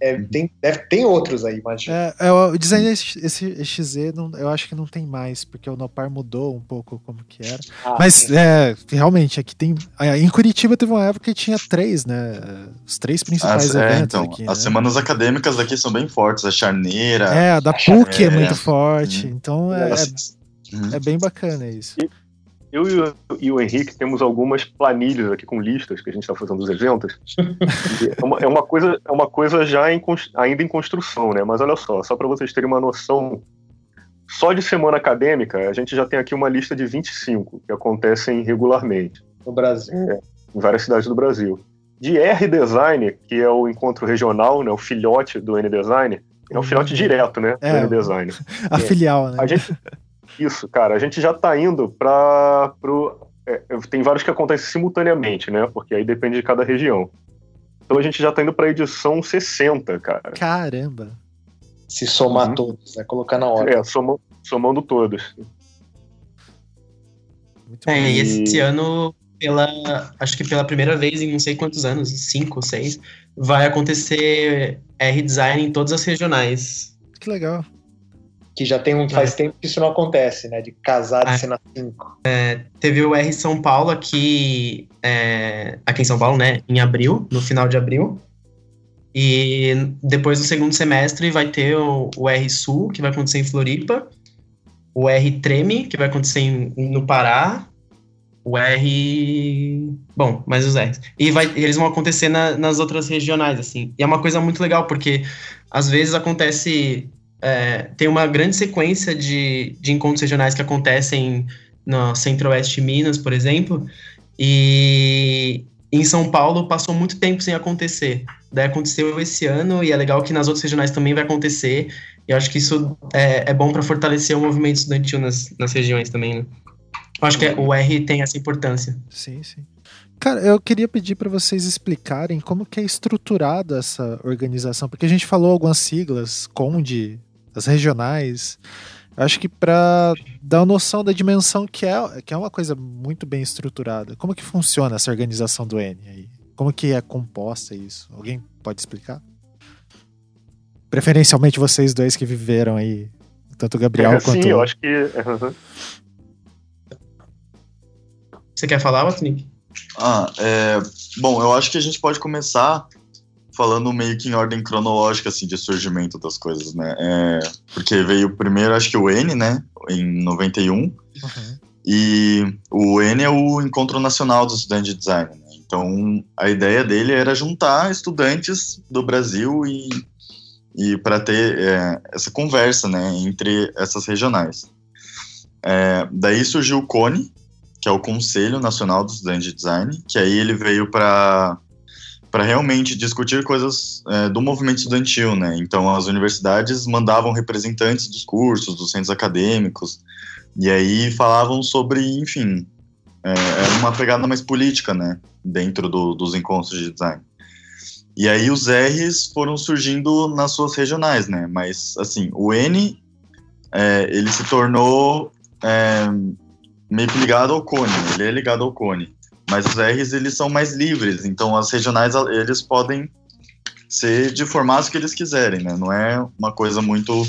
é, tem, deve, tem outros aí, imagina. É, é, o design esse XZ, não, eu acho que não tem mais, porque o Nopar mudou um pouco como que era. Ah, Mas é, realmente, aqui tem. Em Curitiba teve uma época que tinha três, né? Os três principais as, é, eventos. Então, aqui, as né? semanas acadêmicas aqui são bem fortes, a charneira. É, a da a PUC é muito forte. Hum. Então é, é, é, bem bacana isso. E eu e o, e o, Henrique temos algumas planilhas aqui com listas que a gente está fazendo dos eventos. é, uma, é, uma, coisa, é uma coisa já em, ainda em construção, né? Mas olha só, só para vocês terem uma noção, só de semana acadêmica a gente já tem aqui uma lista de 25 que acontecem regularmente. No Brasil. É, em várias cidades do Brasil. De R-Design, que é o encontro regional, né, o filhote do N-Design, é o filhote direto, né, é, do N-Design. A é. filial, né? A gente, isso, cara. A gente já está indo para pro é, tem vários que acontecem simultaneamente, né? Porque aí depende de cada região. Então a gente já está indo para edição 60, cara. Caramba. Se somar uhum. todos, né? Colocar na hora. É, soma, somando todos. é, e esse ano, pela, acho que pela primeira vez em não sei quantos anos, cinco, seis, vai acontecer R-Design em todas as regionais. Que legal que já tem um faz é. tempo que isso não acontece, né? De casar de é. cena 5. É, teve o R São Paulo aqui, é, aqui em São Paulo, né? Em abril, no final de abril. E depois do segundo semestre vai ter o, o R Sul, que vai acontecer em Floripa, o R Treme, que vai acontecer em, no Pará, o R. Bom, mais os R's. E vai, eles vão acontecer na, nas outras regionais, assim. E é uma coisa muito legal, porque às vezes acontece é, tem uma grande sequência de, de encontros regionais que acontecem no Centro-Oeste Minas, por exemplo, e em São Paulo passou muito tempo sem acontecer. Daí aconteceu esse ano e é legal que nas outras regionais também vai acontecer. E eu acho que isso é, é bom para fortalecer o movimento estudantil nas, nas regiões também. Né? Eu acho que é, o R tem essa importância. Sim, sim. Cara, eu queria pedir para vocês explicarem como que é estruturada essa organização, porque a gente falou algumas siglas, Conde, as regionais. Acho que para dar uma noção da dimensão que é, que é uma coisa muito bem estruturada. Como que funciona essa organização do N aí? Como que é composta isso? Alguém pode explicar? Preferencialmente vocês dois que viveram aí, tanto o Gabriel é, quanto... Sim, eu acho que... Você quer falar, Watnik? Ah, é... Bom, eu acho que a gente pode começar falando meio que em ordem cronológica, assim, de surgimento das coisas, né? É, porque veio primeiro, acho que o N, né? Em 91. Uhum. E o N é o Encontro Nacional dos Estudantes de Design. Né? Então, a ideia dele era juntar estudantes do Brasil e, e para ter é, essa conversa, né? Entre essas regionais. É, daí surgiu o CONE, que é o Conselho Nacional dos Estudantes de Design, que aí ele veio para para realmente discutir coisas é, do movimento estudantil, né? Então as universidades mandavam representantes dos cursos, dos centros acadêmicos, e aí falavam sobre, enfim, é, era uma pegada mais política, né? Dentro do, dos encontros de design. E aí os R's foram surgindo nas suas regionais, né? Mas, assim, o N, é, ele se tornou é, meio que ligado ao Cone, né? ele é ligado ao Cone. Mas os R's, eles são mais livres, então as regionais, eles podem ser de formatos que eles quiserem, né? Não é uma coisa muito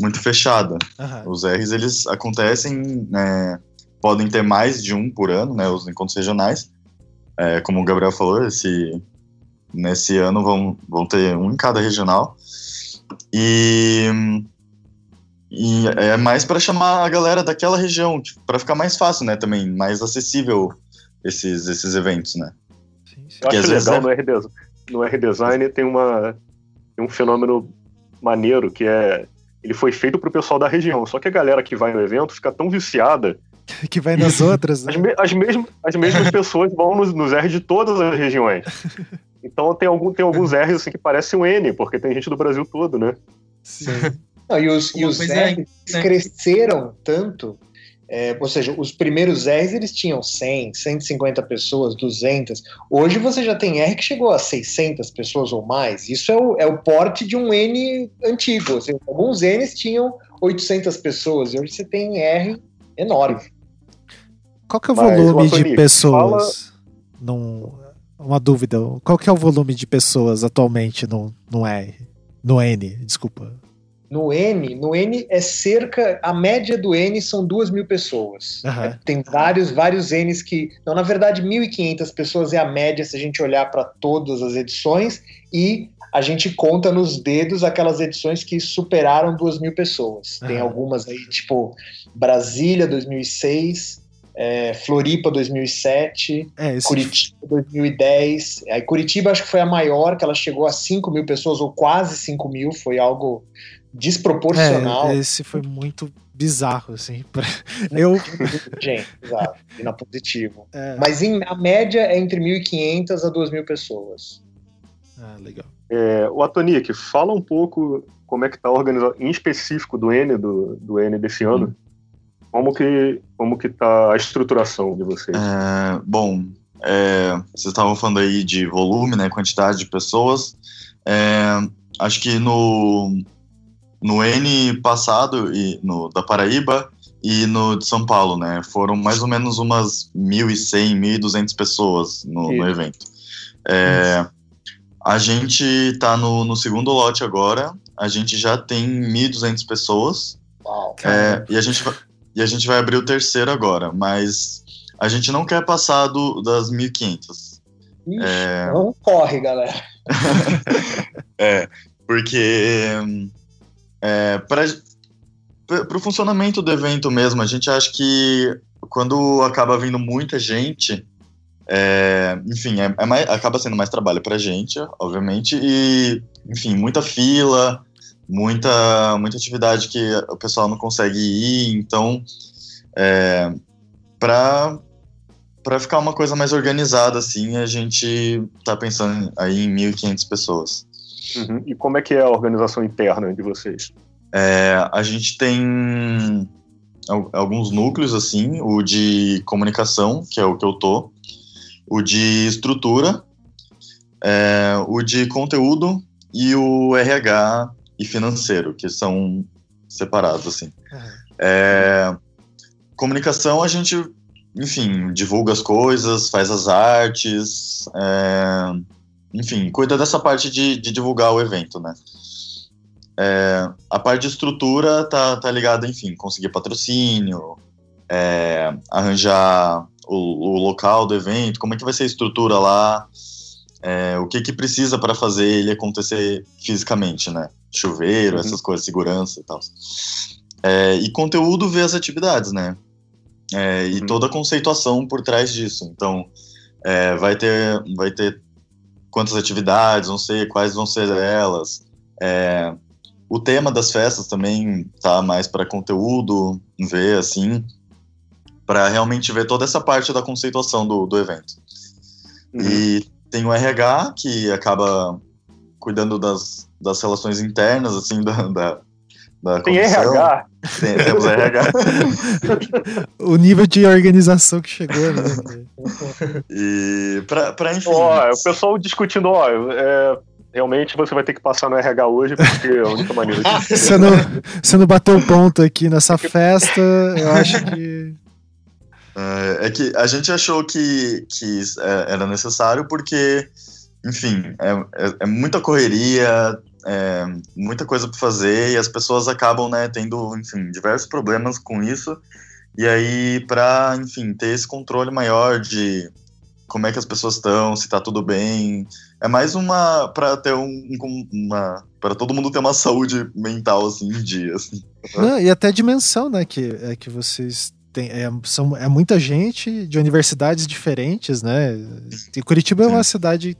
muito fechada. Uhum. Os R's, eles acontecem, né, podem ter mais de um por ano, né, os encontros regionais. É, como o Gabriel falou, esse, nesse ano vão, vão ter um em cada regional. E, e é mais para chamar a galera daquela região, para ficar mais fácil, né, também, mais acessível esses, esses eventos, né. Sim, sim. Eu acho legal é... no, R no R-Design tem, uma, tem um fenômeno maneiro que é ele foi feito pro pessoal da região. Só que a galera que vai no evento fica tão viciada. que vai nas outras. Né? As, me, as, mesmas, as mesmas pessoas vão nos, nos R de todas as regiões. Então tem, algum, tem alguns R's assim, que parecem um N, porque tem gente do Brasil todo, né? Sim. Não, e os, e os R's é, né? cresceram tanto é, ou seja, os primeiros R's eles tinham 100, 150 pessoas, 200. Hoje você já tem R que chegou a 600 pessoas ou mais. Isso é o, é o porte de um N antigo. Seja, alguns N's tinham 800 pessoas e hoje você tem R enorme. Qual que é o volume de pessoas? Fala... Num, uma dúvida. Qual que é o volume de pessoas atualmente no, no R? No N, desculpa. No N, no N é cerca, a média do N são duas mil pessoas. Uhum. Tem vários, vários Ns que, não, na verdade, 1.500 pessoas é a média se a gente olhar para todas as edições e a gente conta nos dedos aquelas edições que superaram duas mil pessoas. Uhum. Tem algumas aí, tipo Brasília 2006, é, Floripa 2007, é, Curitiba 2010. Aí Curitiba acho que foi a maior, que ela chegou a 5 mil pessoas, ou quase 5 mil, foi algo desproporcional. É, esse foi muito bizarro, assim. Eu... Gente, exato. E na positivo. É. Mas em, a média é entre 1.500 a 2.000 pessoas. Ah, legal. É, o Atonik, fala um pouco como é que está organizado, em específico do N, do, do N desse ano. Hum. Como que como que tá a estruturação de vocês? É, bom, é, vocês estavam falando aí de volume, né, quantidade de pessoas. É, acho que no no N passado, e no, da Paraíba e no de São Paulo, né? Foram mais ou menos umas 1.100, 1.200 pessoas no, no evento. É, a gente está no, no, segundo lote agora, a gente já tem 1.200 pessoas. Uau, é, e, a gente, e a gente vai abrir o terceiro agora, mas a gente não quer passar do, das 1.500. É... Não corre, galera. é, porque é, para o funcionamento do evento mesmo, a gente acha que quando acaba vindo muita gente, é, enfim, é, é mais, acaba sendo mais trabalho para a gente, obviamente, e, enfim, muita fila, muita, muita atividade que o pessoal não consegue ir, então, é, para para ficar uma coisa mais organizada, assim, a gente está pensando aí em 1.500 pessoas. Uhum. E como é que é a organização interna de vocês? É, a gente tem alguns núcleos, assim, o de comunicação, que é o que eu tô, o de estrutura, é, o de conteúdo e o RH e financeiro, que são separados, assim. É, comunicação, a gente, enfim, divulga as coisas, faz as artes, é, enfim, cuida dessa parte de, de divulgar o evento, né? É, a parte de estrutura tá, tá ligada, enfim, conseguir patrocínio, é, arranjar o, o, local do evento, como é que vai ser a estrutura lá, é, o que que precisa para fazer ele acontecer fisicamente, né? Chuveiro, uhum. essas coisas, segurança e tal. É, e conteúdo ver as atividades, né? É, e uhum. toda a conceituação por trás disso. Então, é, vai ter vai ter quantas atividades, não sei quais vão ser elas. É, o tema das festas também tá mais para conteúdo, ver assim, para realmente ver toda essa parte da conceituação do, do evento. Uhum. E tem o RH, que acaba cuidando das, das relações internas, assim, da, da, da Tem RH? Tem, temos RH. o nível de organização que chegou, né? e pra, pra enfim. Ó, o pessoal discutindo, ó, é, realmente você vai ter que passar no RH hoje, porque é a única maneira de. você, não, você não bateu ponto aqui nessa festa, eu acho que. É, é que a gente achou que, que é, era necessário porque, enfim, é, é, é muita correria, é, muita coisa para fazer e as pessoas acabam, né, tendo, enfim, diversos problemas com isso. E aí, para, enfim, ter esse controle maior de como é que as pessoas estão, se tá tudo bem, é mais uma para ter um, uma para todo mundo ter uma saúde mental assim em dia. Assim. Não, e até a dimensão, né, que é que vocês tem, é, são, é muita gente de universidades diferentes, né? E Curitiba é uma cidade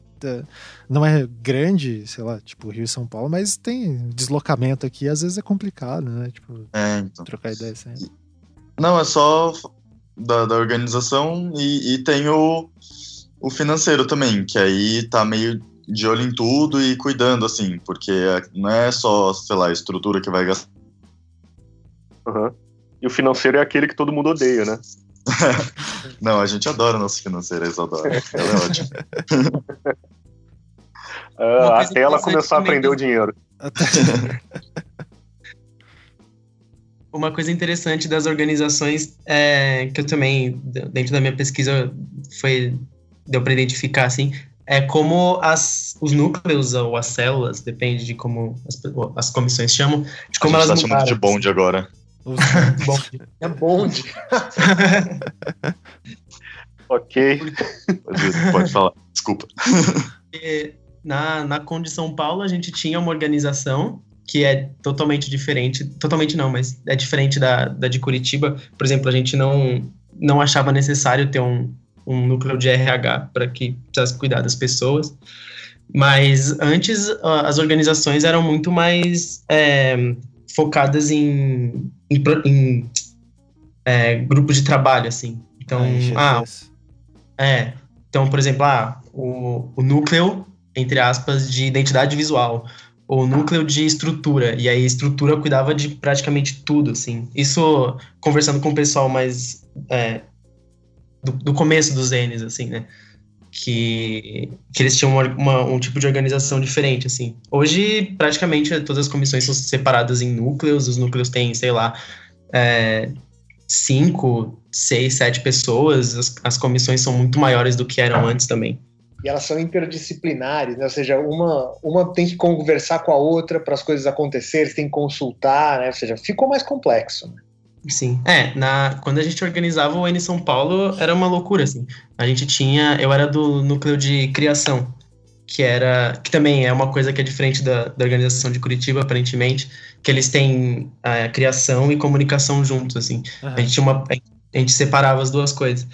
não é grande, sei lá, tipo Rio e São Paulo, mas tem deslocamento aqui, às vezes é complicado, né? Tipo, é, então. trocar ideia sempre. Não, é só da, da organização e, e, tem o, o financeiro também, que aí tá meio de olho em tudo e cuidando, assim, porque não é só, sei lá, a estrutura que vai gastar. Uhum. E o financeiro é aquele que todo mundo odeia, né? Não, a gente adora nosso financeiro, eles adoram. Ela é ótima. Uh, até ela começar a aprender o dinheiro. Uma coisa interessante das organizações é, que eu também, dentro da minha pesquisa, foi deu para identificar assim, é como as, os núcleos ou as células, depende de como as, as comissões chamam, de como elas tá mudaram. de bonde agora. bonde. É bonde. ok. Pode, falar. Desculpa. E, na, na Conde São Paulo, a gente tinha uma organização que é totalmente diferente, totalmente não, mas é diferente da, da de Curitiba. Por exemplo, a gente não, não achava necessário ter um, um núcleo de RH para que precisasse cuidar das pessoas. Mas antes, as organizações eram muito mais é, focadas em, em, em é, grupos de trabalho, assim. Então, ah, é. Então, por exemplo, ah, o, o núcleo entre aspas, de identidade visual, ou núcleo de estrutura, e aí estrutura cuidava de praticamente tudo, assim. Isso, conversando com o pessoal mais é, do, do, começo dos N's, assim, né, que, que eles tinham uma, uma, um tipo de organização diferente, assim. Hoje, praticamente, todas as comissões são separadas em núcleos, os núcleos têm, sei lá, é, cinco, seis, sete pessoas, as, as comissões são muito maiores do que eram antes também e elas são interdisciplinares, né? ou seja, uma, uma tem que conversar com a outra para as coisas acontecerem, tem que consultar, né? ou seja, ficou mais complexo. Né? Sim, é, na, quando a gente organizava o N São Paulo era uma loucura, assim, a gente tinha, eu era do núcleo de criação, que era, que também é uma coisa que é diferente da, da organização de Curitiba, aparentemente, que eles têm a é, criação e comunicação juntos, assim, uhum. a gente tinha uma, a gente separava as duas coisas.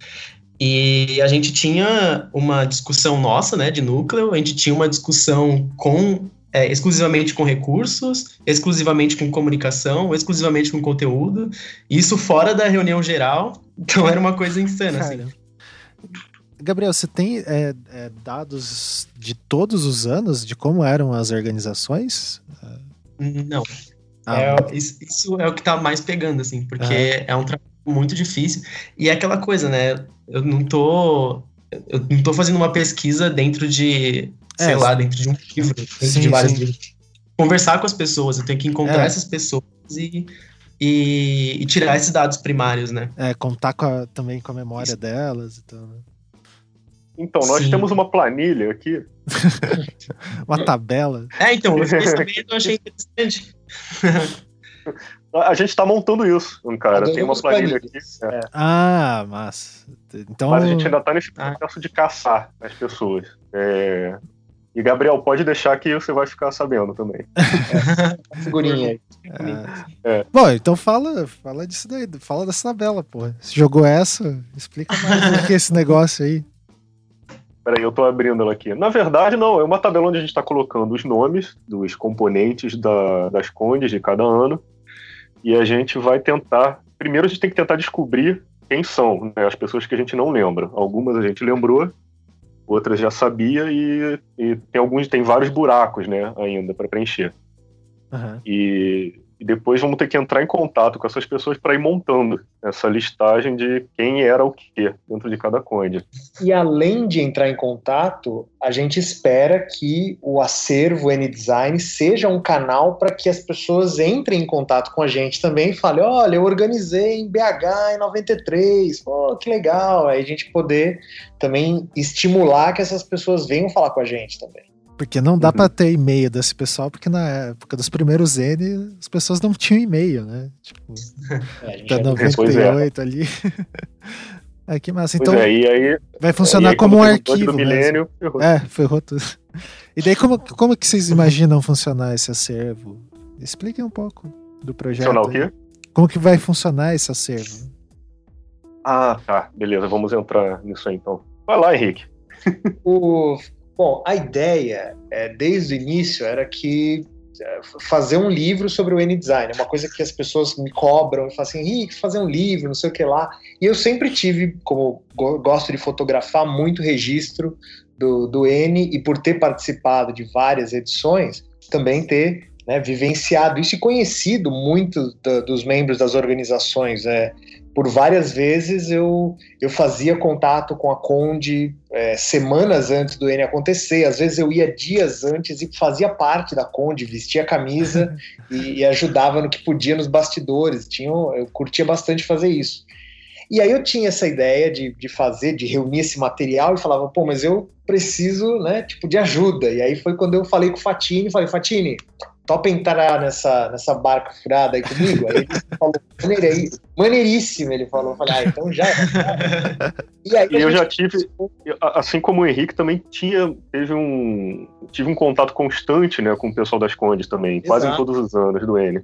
E a gente tinha uma discussão nossa, né, de núcleo, a gente tinha uma discussão com é, exclusivamente com recursos, exclusivamente com comunicação, exclusivamente com conteúdo, isso fora da reunião geral, então era uma coisa insana, assim. Cara. assim. Gabriel, você tem é, é, dados de todos os anos de como eram as organizações? Não. Ah, é, isso, isso, é o que tá mais pegando, assim, porque ah. é um trabalho muito difícil. E é aquela coisa, né? Eu não tô. Eu não tô fazendo uma pesquisa dentro de. É, sei lá, dentro de um livro, dentro sim, de vários sim. livros. Conversar com as pessoas, eu tenho que encontrar é. essas pessoas e, e, e, tirar esses dados primários, né? É, contar com a, também com a memória Isso. delas e tal, né? Então, nós Sim. temos uma planilha aqui. uma tabela. É, então, eu fiquei sabendo, eu achei interessante. A gente tá montando isso, cara. Tem uma planilha aqui. É. Ah, mas. Então... Mas a gente ainda tá nesse ah. processo ah. de caçar as pessoas. É... E, Gabriel, pode deixar que você vai ficar sabendo também. É. Figurinha aí. É. Bom, então fala, fala disso daí, fala dessa tabela, porra. Você jogou essa? Explica mais o que é esse negócio aí. Peraí, eu tô abrindo ela aqui. Na verdade, não, é uma tabela onde a gente tá colocando os nomes dos componentes da, das condes de cada ano e a gente vai tentar. Primeiro, a gente tem que tentar descobrir quem são né, as pessoas que a gente não lembra. Algumas a gente lembrou, outras já sabia e, e tem alguns tem vários buracos, né, ainda para preencher. Uhum. E e depois vamos ter que entrar em contato com essas pessoas para ir montando essa listagem de quem era o que dentro de cada conde. E além de entrar em contato, a gente espera que o acervo N-Design seja um canal para que as pessoas entrem em contato com a gente também e falem: olha, eu organizei em BH em 93, pô, que legal. Aí a gente poder também estimular que essas pessoas venham falar com a gente também. Porque não dá uhum. para ter e-mail desse pessoal, porque na época dos primeiros N, as pessoas não tinham e-mail, né? Tipo, é, tá 98 é. ali. é, que massa. Então, é, aí, vai funcionar aí, como, como um arquivo. Milênio, ferrou. É, ferrou tudo. E daí, como, como que vocês imaginam funcionar esse acervo? Expliquem um pouco do projeto. Funcionar o quê? Como que vai funcionar esse acervo? Ah, tá. Beleza, vamos entrar nisso aí então. Vai lá, Henrique. o Bom, a ideia, é, desde o início, era que é, fazer um livro sobre o N-Design, uma coisa que as pessoas me cobram e falam assim, Henrique, fazer um livro, não sei o que lá. E eu sempre tive, como gosto de fotografar, muito registro do, do N e por ter participado de várias edições, também ter né, vivenciado isso e conhecido muito dos membros das organizações. É, por várias vezes eu, eu fazia contato com a Conde é, semanas antes do N acontecer. Às vezes eu ia dias antes e fazia parte da Conde, vestia a camisa e, e, ajudava no que podia nos bastidores. Tinha, eu curtia bastante fazer isso. E aí eu tinha essa ideia de, de fazer, de reunir esse material e falava, pô, mas eu preciso, né, tipo, de ajuda. E aí foi quando eu falei com o Fatini, falei, Fatini, topa entrar nessa, nessa barca furada aí comigo? Aí ele falou, maneiríssimo, ele falou. Eu falei, ah, então já. E, aí, eu gente... já tive, assim como o Henrique, também tinha, teve um, tive um contato constante né, com o pessoal das Condes também, Exato. quase em todos os anos do N.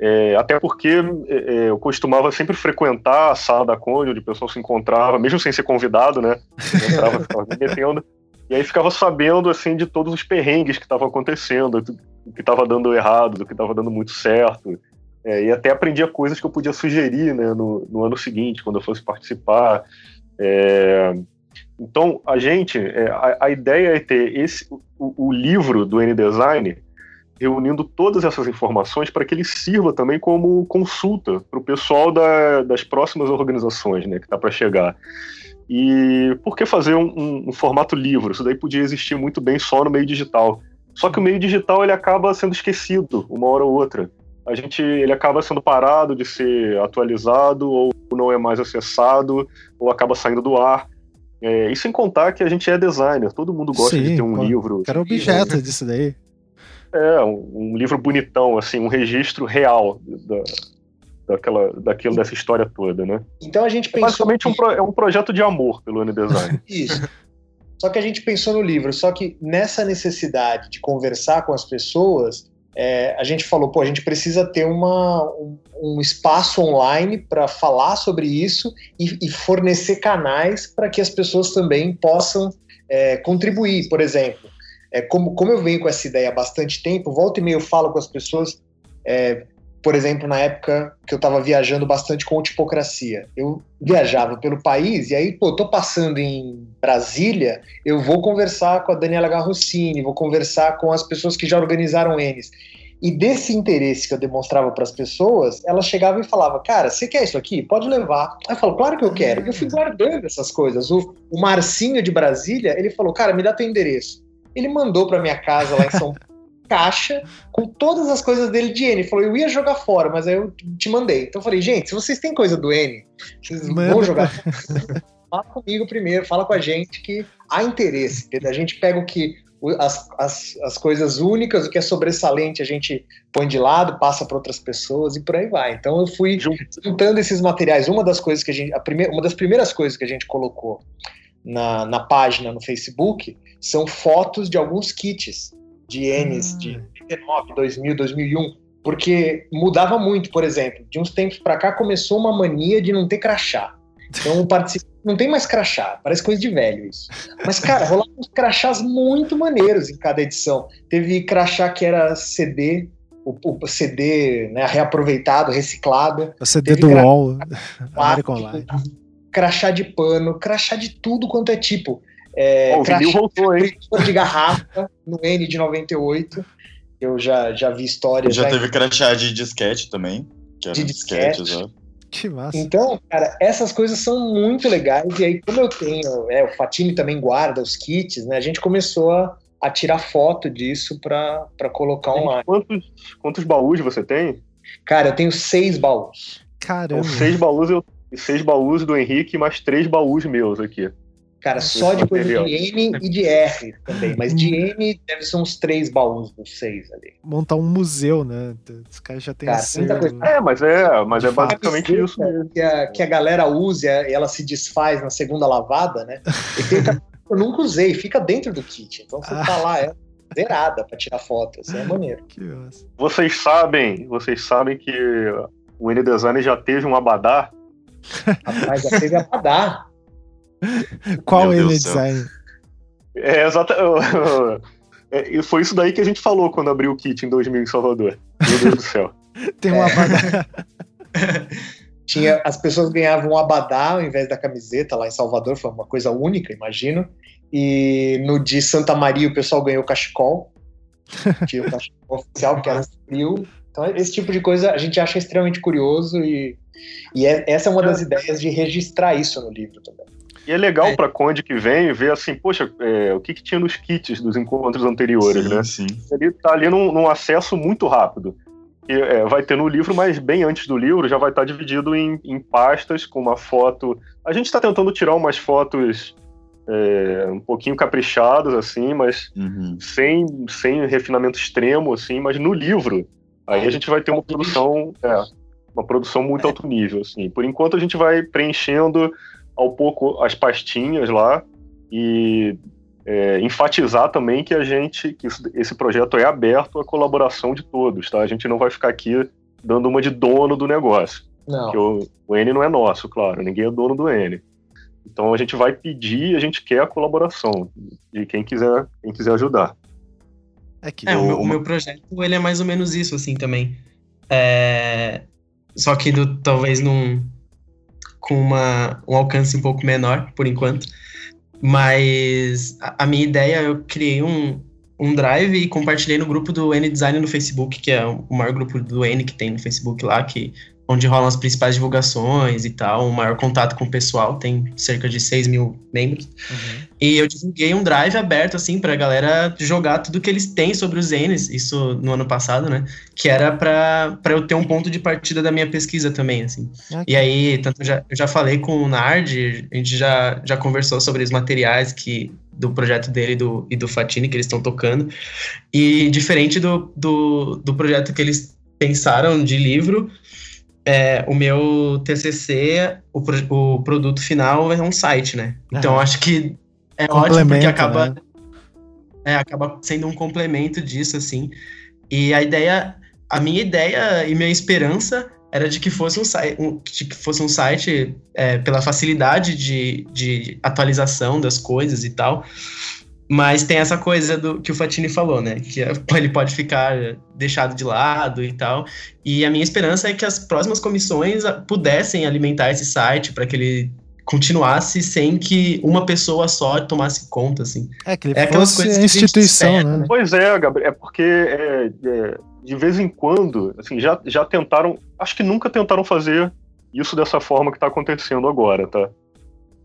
É, até porque é, é, eu costumava sempre frequentar a sala da Conde, onde o pessoal se encontrava, mesmo sem ser convidado, né? Eu entrava, ficava me metendo. E aí ficava sabendo, assim, de todos os perrengues que estavam acontecendo, do que estava dando errado, do que estava dando muito certo. É, e até aprendia coisas que eu podia sugerir né, no, no ano seguinte, quando eu fosse participar. É, então, a gente, é, a, a, ideia é ter esse, o, o livro do N-Design reunindo todas essas informações para que ele sirva também como consulta para o pessoal da, das próximas organizações né, que está para chegar. E por que fazer um, um, um, formato livro? Isso daí podia existir muito bem só no meio digital. Só que o meio digital ele acaba sendo esquecido uma hora ou outra. A gente ele acaba sendo parado de ser atualizado ou não é mais acessado ou acaba saindo do ar. É, e sem contar que a gente é designer, todo mundo gosta Sim, de ter um pô, livro. Era objeto disso daí. É, um, um, livro bonitão, assim, um registro real da, daquela, daquilo, dessa história toda, né? Então a gente pensou. É basicamente que... um, pro, é um projeto de amor pelo N-Design. Isso. Só que a gente pensou no livro, só que nessa necessidade de conversar com as pessoas, é, a gente falou, pô, a gente precisa ter uma, um, um espaço online para falar sobre isso e, e fornecer canais para que as pessoas também possam é, contribuir. Por exemplo, é, como, como eu venho com essa ideia há bastante tempo, volta e meia eu falo com as pessoas, é, por exemplo, na época que eu estava viajando bastante com Tipocracia. Eu viajava pelo país e aí, pô, tô passando em Brasília, eu vou conversar com a Daniela Garrossini, vou conversar com as pessoas que já organizaram Enes. E desse interesse que eu demonstrava para as pessoas, elas chegavam e falavam: Cara, você quer isso aqui? Pode levar. Aí eu falo: Claro que eu quero. Eu fui guardando essas coisas. O, o Marcinho de Brasília, ele falou: Cara, me dá teu endereço. Ele mandou para minha casa lá em São Paulo caixa com todas as coisas dele de N. Ele falou, eu ia jogar fora, mas aí eu te mandei. Então eu falei, gente, se vocês têm coisa do N, vocês Manda. vão jogar fala comigo primeiro, fala com a gente que há interesse. A gente pega o que as, as, as coisas únicas, o que é sobressalente, a gente põe de lado, passa para outras pessoas e por aí vai. Então eu fui juntando esses materiais. Uma das coisas que a gente, a primeira, uma das primeiras coisas que a gente colocou na, na página no Facebook são fotos de alguns kits de N's de 99, 2000, 2001, porque mudava muito, por exemplo. De uns tempos para cá começou uma mania de não ter crachá. Então, não tem mais crachá, parece coisa de velho isso. Mas, cara, rolavam uns crachás muito maneiros em cada edição. Teve crachá que era CD, o, o CD né, reaproveitado, reciclado. O CD Teve do UOL, Crachá de pano, crachá de tudo quanto é tipo. É, oh, o voltou, hein? de garrafa no N de 98. Eu já, já vi histórias. Já teve crachá de disquete também. Que de disquete. disquete que massa. Então, cara, essas coisas são muito legais. E aí, como eu tenho, é, o Fatini também guarda os kits, né? A gente começou a, a tirar foto disso para colocar online. Quantos, quantos baús você tem? Cara, eu tenho seis baús. Caramba. Então, seis baús eu seis baús do Henrique mais três baús meus aqui. Cara, só de coisa de N e de R também. Mas de N deve ser uns três baús dos seis ali. Montar um museu, né? Os caras já têm muita coisa. É, mas é, mas é basicamente isso mesmo. Que a, que a galera use e ela se desfaz na segunda lavada, né? E tem eu nunca usei, fica dentro do kit. Então você ah. tá lá, é zerada para tirar foto. Assim, é maneiro. Vocês sabem, vocês sabem que o N-Design já teve um abadá. Rapaz, já teve abadá. Qual N design? É, exatamente. É, foi isso daí que a gente falou quando abriu o kit em 2000 em Salvador. Meu Deus do céu. Tem um abadá. Tinha, as pessoas ganhavam um abadá ao invés da camiseta lá em Salvador, foi uma coisa única, imagino. E no de Santa Maria o pessoal ganhou cachecol. Tinha o cachecol oficial, que era frio. Então, esse tipo de coisa a gente acha extremamente curioso e, e é, essa é uma das ideias de registrar isso no livro também. E é legal é. para Conde que vem ver assim, poxa, é, o que, que, tinha nos kits dos encontros anteriores, sim, né? Sim. Ele tá ali num, num acesso muito rápido. E, é, vai ter no livro, mas bem antes do livro já vai estar tá dividido em, em, pastas com uma foto. A gente está tentando tirar umas fotos é, um pouquinho caprichadas, assim, mas uhum. sem, sem refinamento extremo, assim, mas no livro. Aí a gente vai ter uma produção, é, uma produção muito alto nível, assim. Por enquanto a gente vai preenchendo ao pouco as pastinhas lá e é, enfatizar também que a gente, que esse projeto é aberto à colaboração de todos, tá? A gente não vai ficar aqui dando uma de dono do negócio. Não. O, o, N não é nosso, claro, ninguém é dono do N. Então a gente vai pedir, a gente quer a colaboração de quem quiser, quem quiser ajudar. É, que é o, meu, o, meu, projeto ele é mais ou menos isso assim também. É, só que do, talvez num com uma, um alcance um pouco menor, por enquanto. Mas a, a minha ideia, eu criei um, um drive e compartilhei no grupo do N Design no Facebook, que é o maior grupo do N que tem no Facebook lá, que onde rolam as principais divulgações e tal, um maior contato com o pessoal, tem cerca de 6 mil membros. Uhum. E eu divulguei um drive aberto, assim, pra galera jogar tudo que eles têm sobre os N's, isso no ano passado, né? Que era pra, pra eu ter um ponto de partida da minha pesquisa também, assim. Okay. E aí, tanto já, eu já falei com o Nard, a gente já, já conversou sobre os materiais que do projeto dele do, e do Fatini que eles estão tocando. E diferente do, do, do projeto que eles pensaram de livro, é, o meu TCC, o, o produto final é um site, né? Então acho que é ótimo porque acaba, né? é, acaba sendo um complemento disso, assim. E a ideia, a minha ideia e minha esperança era de que fosse um, um, que fosse um site é, pela facilidade de, de atualização das coisas e tal, mas tem essa coisa do que o Fatini falou, né? Que ele pode ficar deixado de lado e tal. E a minha esperança é que as próximas comissões pudessem alimentar esse site para que ele continuasse sem que uma pessoa só tomasse conta, assim. É, que ele é fosse a instituição, espera, né? Pois é, Gabriel, é porque é, é, de vez em quando, assim, já, já tentaram, acho que nunca tentaram fazer isso dessa forma que está acontecendo agora, tá?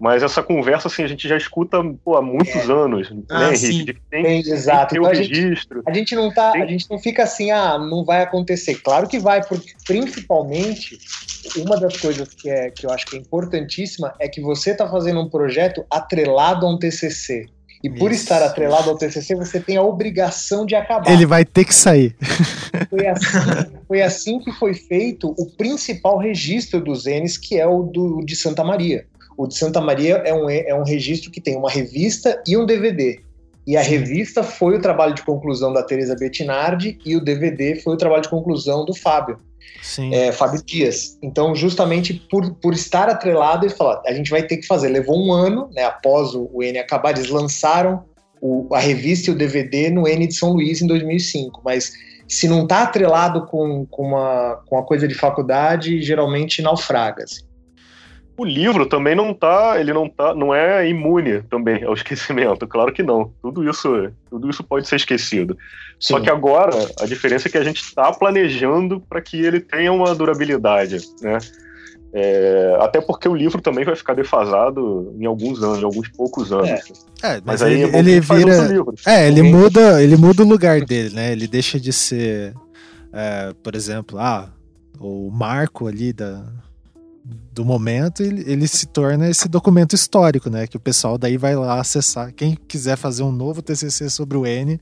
Mas essa conversa, assim, a gente já escuta pô, há muitos é. anos, né, ah, Henrique? Tem, tem, exato. Tem então, a, registro. Gente, a gente não tá, tem... a gente não fica assim, ah, não vai acontecer. Claro que vai, porque principalmente uma das coisas que, é, que eu acho que é importantíssima é que você está fazendo um projeto atrelado a um TCC. E por Isso. estar atrelado ao TCC, você tem a obrigação de acabar. Ele vai ter que sair. Foi assim, foi assim que foi feito o principal registro dos N's, que é o do, de Santa Maria. O de Santa Maria é um, é um registro que tem uma revista e um DVD. E a revista foi o trabalho de conclusão da Teresa Bettinardi e o DVD foi o trabalho de conclusão do Fábio. É, Fábio Dias. Então, justamente por, por estar atrelado, eles falaram: a gente vai ter que fazer. Levou um ano, né, após o, o N acabar, eles lançaram o, a revista e o DVD no N de São Luís em 2005. Mas se não está atrelado com, com, uma, com uma coisa de faculdade, geralmente naufraga. Assim. O livro também não tá, ele não tá, não é imune também ao esquecimento, claro que não. Tudo isso, tudo isso pode ser esquecido. Sim. Só que agora a diferença é que a gente está planejando para que ele tenha uma durabilidade, né? É, até porque o livro também vai ficar defasado em alguns anos, em alguns poucos anos. É, é mas, mas, aí ele, é ele vira. É, ele muda, ele muda o lugar dele, né? Ele deixa de ser, é, por exemplo, ah, o marco ali da, do momento, ele, ele, se torna esse documento histórico, né? Que o pessoal daí vai lá acessar. Quem quiser fazer um novo TCC sobre o N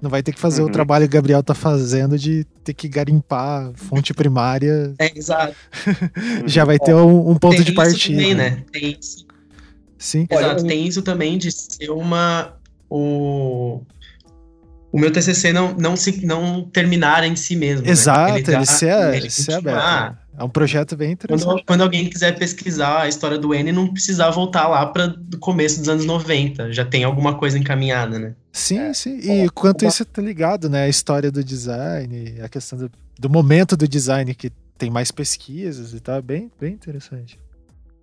não vai ter que fazer uhum. o trabalho que o Gabriel tá fazendo de ter que garimpar fonte primária. É, exato. Já vai ter um, um ponto tem de partida. Também, né? Tem isso. Sim. Exato, tem isso também de ser uma. O, o meu TCC não, não, se, não terminar em si mesmo. Né? Exato, né? ele, ele, ser, ele ser aberto. É um projeto bem interessante. Quando, quando, alguém quiser pesquisar a história do N, não precisar voltar lá para o começo dos anos 90. Já tem alguma coisa encaminhada, né? Sim, é. sim. E quanto isso tá ligado, né? A história do design, a questão do, do momento do design que tem mais pesquisas e tal. Bem, bem interessante.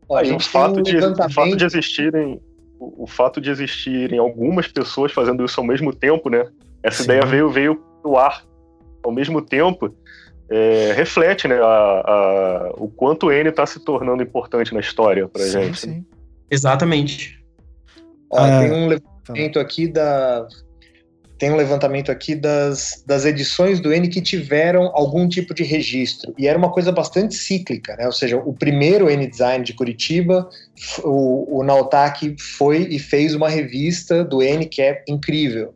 Olha, o, fato um de, o fato de existirem o, o, fato de existirem algumas pessoas fazendo isso ao mesmo tempo, né? Essa sim. ideia veio veio pro ar ao mesmo tempo é, reflete né, a, a, o quanto o N está se tornando importante na história para gente. Sim. Exatamente. Ó, ah, tem um levantamento aqui da tem um levantamento aqui das, das edições do N que tiveram algum tipo de registro. E era uma coisa bastante cíclica, né? Ou seja, o primeiro N Design de Curitiba, o, o Naotaki foi e fez uma revista do N que é incrível.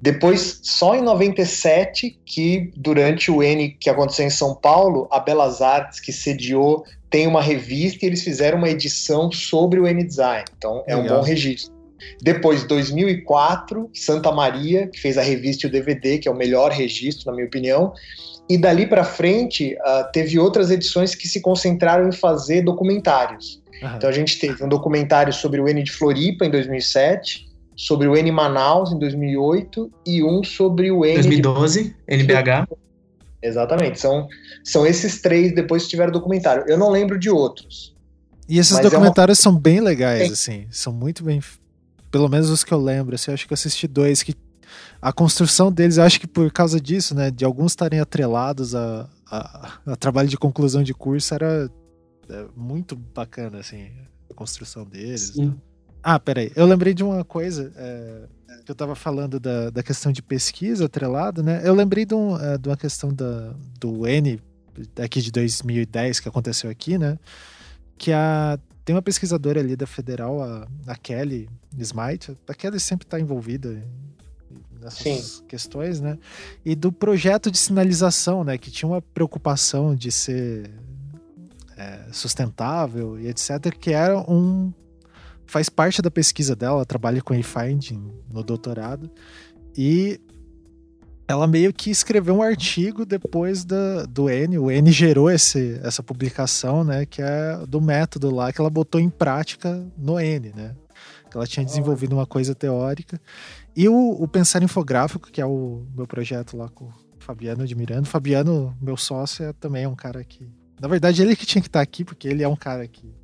Depois, só em 97, que durante o N que aconteceu em São Paulo, a Belas Artes, que sediou, tem uma revista e eles fizeram uma edição sobre o N Design. Então, é Legal. um bom registro. Depois, 2004, Santa Maria, que fez a revista e o DVD, que é o melhor registro, na minha opinião. E dali para frente, uh, teve outras edições que se concentraram em fazer documentários. Uhum. Então, a gente teve um documentário sobre o N de Floripa, em 2007 sobre o N Manaus em 2008 e um sobre o N 2012, de... NBH. Exatamente, são, são esses três depois que tiveram documentário. Eu não lembro de outros. E esses documentários é uma... são bem legais, assim, são muito bem, pelo menos os que eu lembro, assim, eu acho que eu assisti dois que a construção deles, eu acho que por causa disso, né, de alguns estarem atrelados a, a, a trabalho de conclusão de curso, era é, muito bacana, assim, a construção deles. Sim. Né? Ah, peraí. Eu lembrei de uma coisa. É, que eu estava falando da, da questão de pesquisa atrelado, né? Eu lembrei de, um, é, de uma questão da, do N, aqui de 2010, que aconteceu aqui, né? Que a, tem uma pesquisadora ali da Federal, a, a Kelly Smite. A Kelly sempre está envolvida nessas Sim. questões, né? E do projeto de sinalização, né? Que tinha uma preocupação de ser é, sustentável e etc. Que era um faz parte da pesquisa dela, ela trabalha com e-finding no doutorado, e ela meio que escreveu um artigo depois da, do N, o N gerou esse, essa publicação, né, que é do método lá que ela botou em prática no N, né, que ela tinha desenvolvido uma coisa teórica, e o, o Pensar Infográfico, que é o meu projeto lá com o Fabiano de Miranda, Fabiano, meu sócio, é também um cara que, na verdade ele que tinha que estar aqui, porque ele é um cara que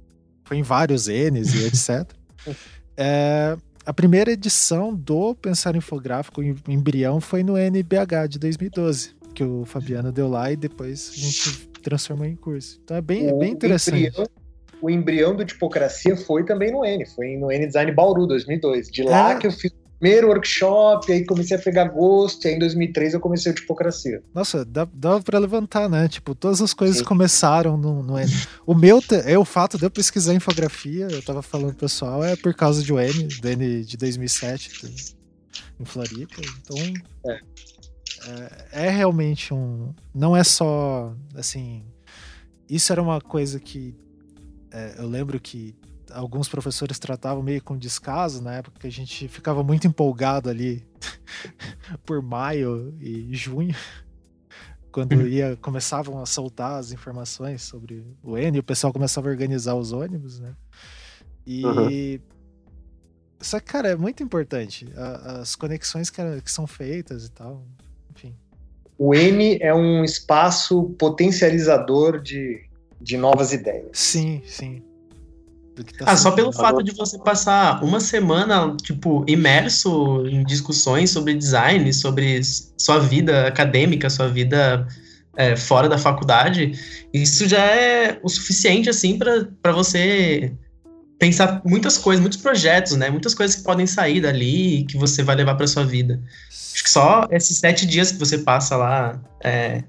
foi em vários N's e etc. é, a primeira edição do Pensar Infográfico em Embrião foi no NBH de 2012, que o Fabiano deu lá e depois a gente transformou em curso. Então é bem, é bem interessante. Embrião, o embrião do Tipocracia foi também no N, foi no N Design Bauru 2002. De lá é. que eu fiz primeiro workshop, aí comecei a pegar gosto, e aí em 2003 eu comecei o Tipocracia. Nossa, dá, dá pra levantar, né? Tipo, todas as coisas Sim. começaram no, no N. O meu, é o fato de eu pesquisar infografia, eu tava falando pro pessoal, é por causa do N, do N de 2007, em Floripa, então... É. É, é realmente um... Não é só, assim... Isso era uma coisa que é, eu lembro que alguns professores tratavam meio com descaso na época que a gente ficava muito empolgado ali por maio e junho quando uhum. ia começavam a soltar as informações sobre o N e o pessoal começava a organizar os ônibus, né? E uhum. só que cara é muito importante as conexões que, que são feitas e tal, enfim. O N é um espaço potencializador de, de novas ideias. Sim, sim. Tá ah, só pelo fato de você passar uma semana, tipo, imerso em discussões sobre design, sobre sua vida acadêmica, sua vida é, fora da faculdade, isso já é o suficiente, assim, para você pensar muitas coisas, muitos projetos, né? Muitas coisas que podem sair dali que você vai levar para sua vida. Acho que só esses sete dias que você passa lá é,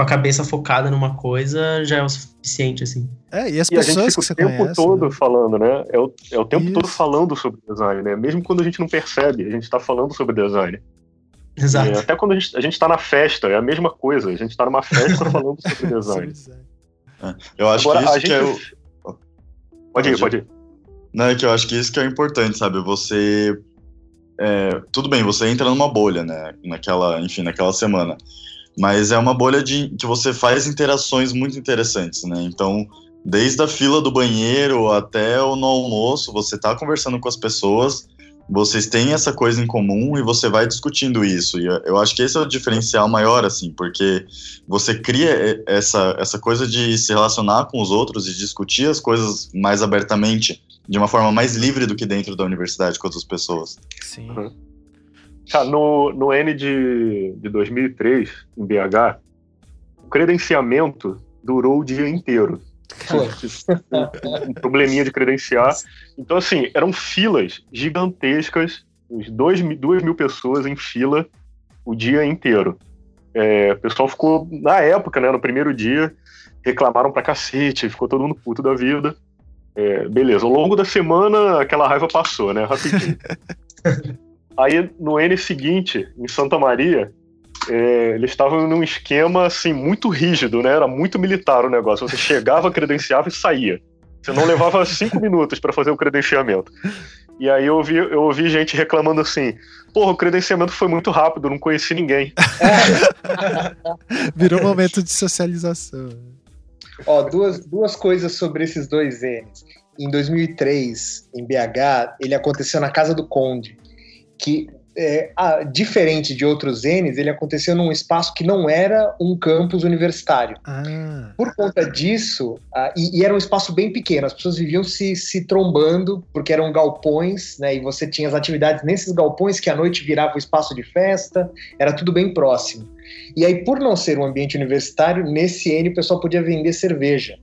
com a cabeça focada numa coisa já é o suficiente, assim. É, e as e pessoas que você o tempo conhece, todo né? falando, né? É o, é o tempo Isso. todo falando sobre design, né? Mesmo quando a gente não percebe, a gente está falando sobre design. Exato. E até quando a gente, a gente tá na festa, é a mesma coisa. A gente está numa festa falando sobre design. É, eu acho Agora, que isso que é o... Pode ir, pode ir. Não, é que eu acho que isso que é importante, sabe? Você. É, tudo bem, você entra numa bolha, né? Naquela, enfim, naquela semana. Mas é uma bolha de que você faz interações muito interessantes, né? Então, desde a fila do banheiro até o no almoço, você está conversando com as pessoas, vocês têm essa coisa em comum e você vai discutindo isso. E eu acho que esse é o diferencial maior, assim, porque você cria essa, essa coisa de se relacionar com os outros e discutir as coisas mais abertamente de uma forma mais livre do que dentro da universidade com outras pessoas. Sim. Uhum. Cara, no, no N de, de 2003, em BH, o credenciamento durou o dia inteiro. um, um probleminha de credenciar. Então, assim, eram filas gigantescas, uns dois, duas mil pessoas em fila o dia inteiro. É, o pessoal ficou, na época, né, no primeiro dia, reclamaram pra cacete, ficou todo mundo puto da vida. É, beleza, ao longo da semana aquela raiva passou, né? Rapidinho. Aí no N seguinte, em Santa Maria, é, eles estavam num esquema assim muito rígido, né? Era muito militar o negócio. Você chegava, credenciava e saía. Você não levava cinco minutos para fazer o credenciamento. E aí eu ouvi, eu ouvi gente reclamando assim: porra, o credenciamento foi muito rápido, não conheci ninguém. Virou um momento de socialização. Ó, duas, duas coisas sobre esses dois N's. Em 2003, em BH, ele aconteceu na Casa do Conde, que é, a, diferente de outros N's, ele aconteceu num espaço que não era um campus universitário. Ah. Por conta disso, e, e, era um espaço bem pequeno, as pessoas viviam se, se trombando, porque eram galpões, né, e você tinha as atividades nesses galpões que à noite virava o espaço de festa, era tudo bem próximo. E aí, por não ser um ambiente universitário, nesse N o pessoal podia vender cerveja.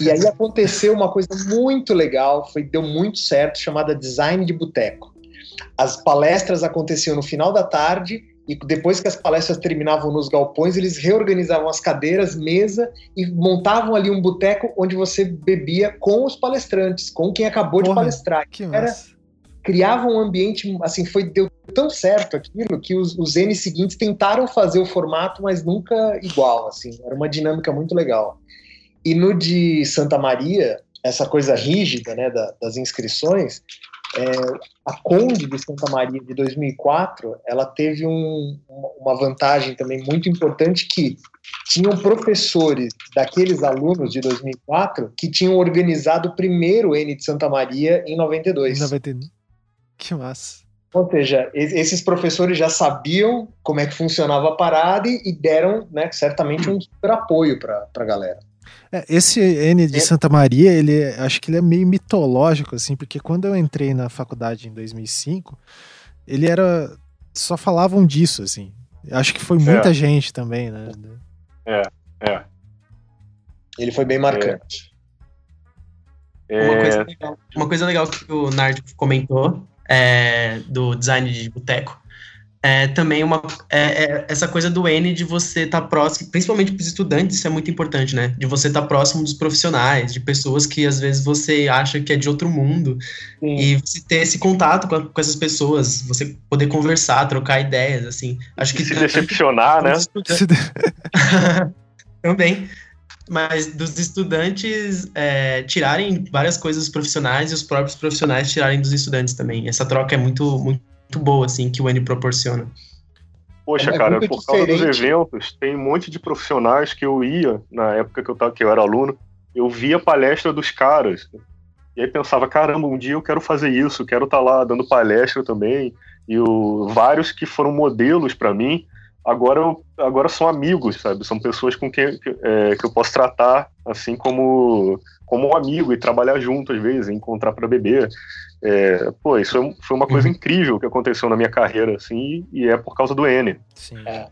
E aí aconteceu uma coisa muito legal, foi deu muito certo, chamada design de boteco. As palestras aconteciam no final da tarde e depois que as palestras terminavam nos galpões, eles reorganizavam as cadeiras, mesa e montavam ali um boteco onde você bebia com os palestrantes, com quem acabou Porra, de palestrar. Que Era, criava um ambiente, assim, foi deu tão certo aquilo que os, os N seguintes tentaram fazer o formato, mas nunca igual, assim. Era uma dinâmica muito legal. E no de Santa Maria, essa coisa rígida, né, da, das inscrições, é, a Conde de Santa Maria de 2004, ela teve um, uma vantagem também muito importante que tinham professores daqueles alunos de 2004 que tinham organizado o primeiro N de Santa Maria em 92. Em 92. Que massa. Ou seja, esses professores já sabiam como é que funcionava a parada e deram, né, certamente um super apoio para a galera. É, esse N de é. Santa Maria, ele acho que ele é meio mitológico, assim, porque quando eu entrei na faculdade em 2005, ele era. só falavam disso, assim. Acho que foi muita é. gente também, né? É, é. Ele foi bem marcante. É. Uma, coisa legal, uma coisa legal que o Nard comentou é, do design de boteco é, também uma é, é, essa coisa do N de você estar tá próximo, principalmente para os estudantes, isso é muito importante, né? De você estar tá próximo dos profissionais, de pessoas que às vezes você acha que é de outro mundo Sim. e você ter esse contato com, com, essas pessoas, você poder conversar, trocar ideias, assim. Acho que se decepcionar, né? também. Mas dos estudantes é, tirarem várias coisas dos profissionais e os próprios profissionais tirarem dos estudantes também. Essa troca é muito, muito muito boa, assim, que o N proporciona. Poxa, é cara, por causa dos eventos, tem um monte de profissionais que eu ia, na época que eu, tava, que eu era aluno, eu via a palestra dos caras. E aí pensava, caramba, um dia eu quero fazer isso, quero estar tá lá dando palestra também. E o, vários que foram modelos para mim, agora, agora são amigos, sabe? São pessoas com quem que, é, que eu posso tratar assim como, como um amigo e trabalhar junto às vezes, encontrar para beber. É, pô, isso é foi uma coisa uhum. incrível que aconteceu na minha carreira, assim, e é por causa do N. Sim. É.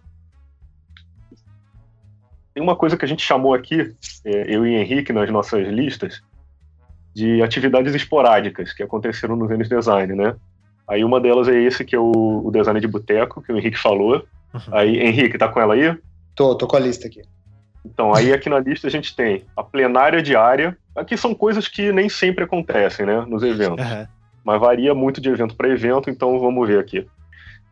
Tem uma coisa que a gente chamou aqui, é, eu e Henrique, nas nossas listas, de atividades esporádicas que aconteceram no Vênus Design, né? Aí uma delas é esse que é o, o design de boteco, que o Henrique falou. Uhum. Aí, Henrique, tá com ela aí? Tô, tô com a lista aqui. Então, aí aqui na lista a gente tem a plenária diária. Aqui são coisas que nem sempre acontecem, né, nos eventos. Uhum. Mas varia muito de evento para evento, então vamos ver aqui.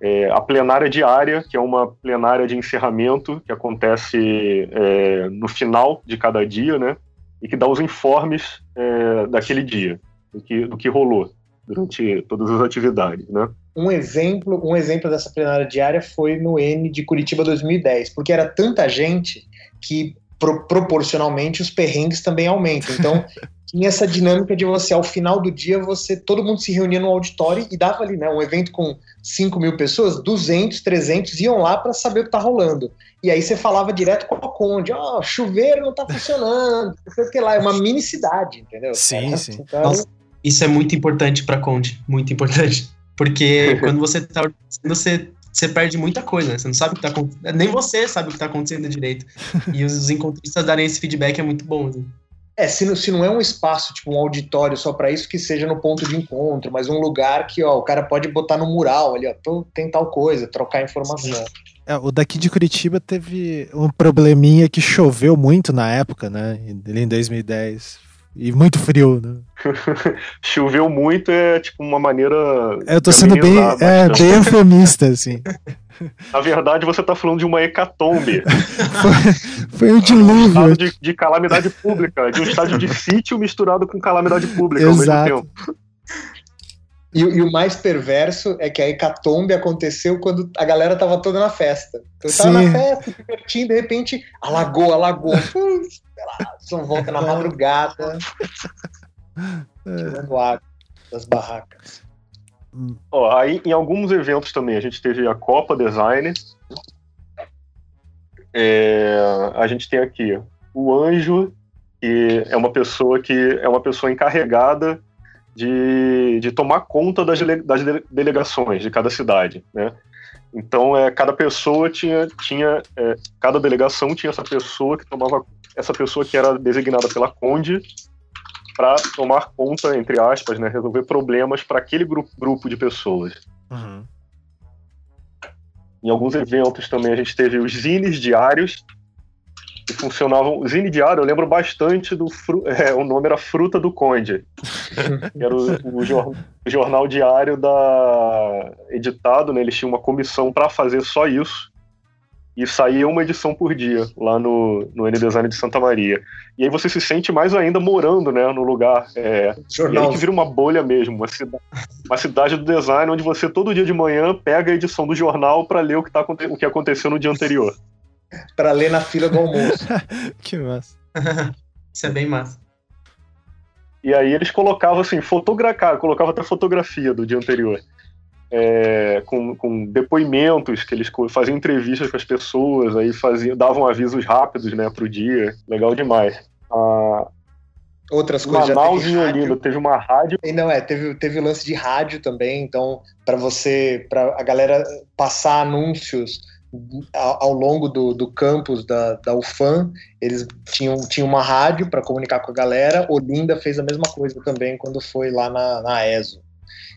É, a plenária diária, que é uma plenária de encerramento que acontece é, no final de cada dia, né? E que dá os informes é, daquele dia, do que, do que rolou durante todas as atividades, né? Um exemplo, um exemplo dessa plenária diária foi no N de Curitiba 2010, porque era tanta gente que pro, proporcionalmente os perrengues também aumentam. Então tinha essa dinâmica de você ao final do dia você todo mundo se reunia no auditório e dava ali, né, um evento com 5 mil pessoas, 200, 300 iam lá para saber o que tá rolando. E aí você falava direto com a Conde, ó, oh, chuveiro não tá funcionando, não sei o que lá, é uma mini cidade, entendeu? Sim, sim. Então, Nossa isso é muito importante para Conde, muito importante. Porque quando você tá você, você perde muita coisa, né? Você não sabe o que tá acontecendo. Nem você sabe o que tá acontecendo direito. E os encontristas darem esse feedback é muito bom. Assim. É, se não, se não é um espaço, tipo um auditório só para isso, que seja no ponto de encontro, mas um lugar que, ó, o cara pode botar no mural ali, ó, tem tal coisa, trocar informação. É, o daqui de Curitiba teve um probleminha que choveu muito na época, né? Em 2010 e muito frio, né? Choveu muito é tipo uma maneira. É, eu tô sendo bem, é, bem eufemista, assim. Na verdade, você tá falando de uma hecatombe. foi, foi um dilúvio. Um de, de, calamidade pública, de um estádio de sítio misturado com calamidade pública Exato. ao mesmo tempo. E, e, o mais perverso é que a hecatombe aconteceu quando a galera tava toda na festa. Então eu tava Sim. na festa, divertindo, de repente, alagou, alagou. Só volta na madrugada, tirando água das barracas. Ó, aí, em alguns eventos também, a gente teve a Copa Design. É, a gente tem aqui o Anjo, que é uma pessoa que é uma pessoa encarregada de, de tomar conta das, dele, das delegações de cada cidade, né? Então, é, cada pessoa tinha, tinha é, cada delegação tinha essa pessoa que tomava, essa pessoa que era designada pela Conde para tomar conta, entre aspas, né, resolver problemas para aquele grupo, grupo de pessoas. Uhum. Em alguns eventos também a gente teve os zines diários, que funcionavam. Zine Diário, eu lembro bastante do. É, o nome era Fruta do Conde, que era o, o, jor, o, jornal diário da. editado, né? Eles tinham uma comissão para fazer só isso. E saía uma edição por dia lá no, no N-Design de Santa Maria. E aí você se sente mais ainda morando né, no lugar. É, jornal. E aí que vira uma bolha mesmo, uma, cida, uma cidade do design onde você todo dia de manhã pega a edição do jornal para ler o que, tá, o que aconteceu no dia anterior para ler na fila do almoço. que massa. Isso é bem massa. E aí eles colocavam assim, fotografar, colocava até fotografia do dia anterior. É, com, com, depoimentos, que eles faziam entrevistas com as pessoas, aí faziam, davam avisos rápidos né, pro dia. Legal demais. Ah, Outras coisas. Manaus e Olinda, teve uma rádio. E não, é, teve, teve o lance de rádio também, então, para você, para a galera passar anúncios ao longo do, do campus da, da UFAM, eles tinham, tinham uma rádio para comunicar com a galera. Olinda fez a mesma coisa também quando foi lá na, na ESO.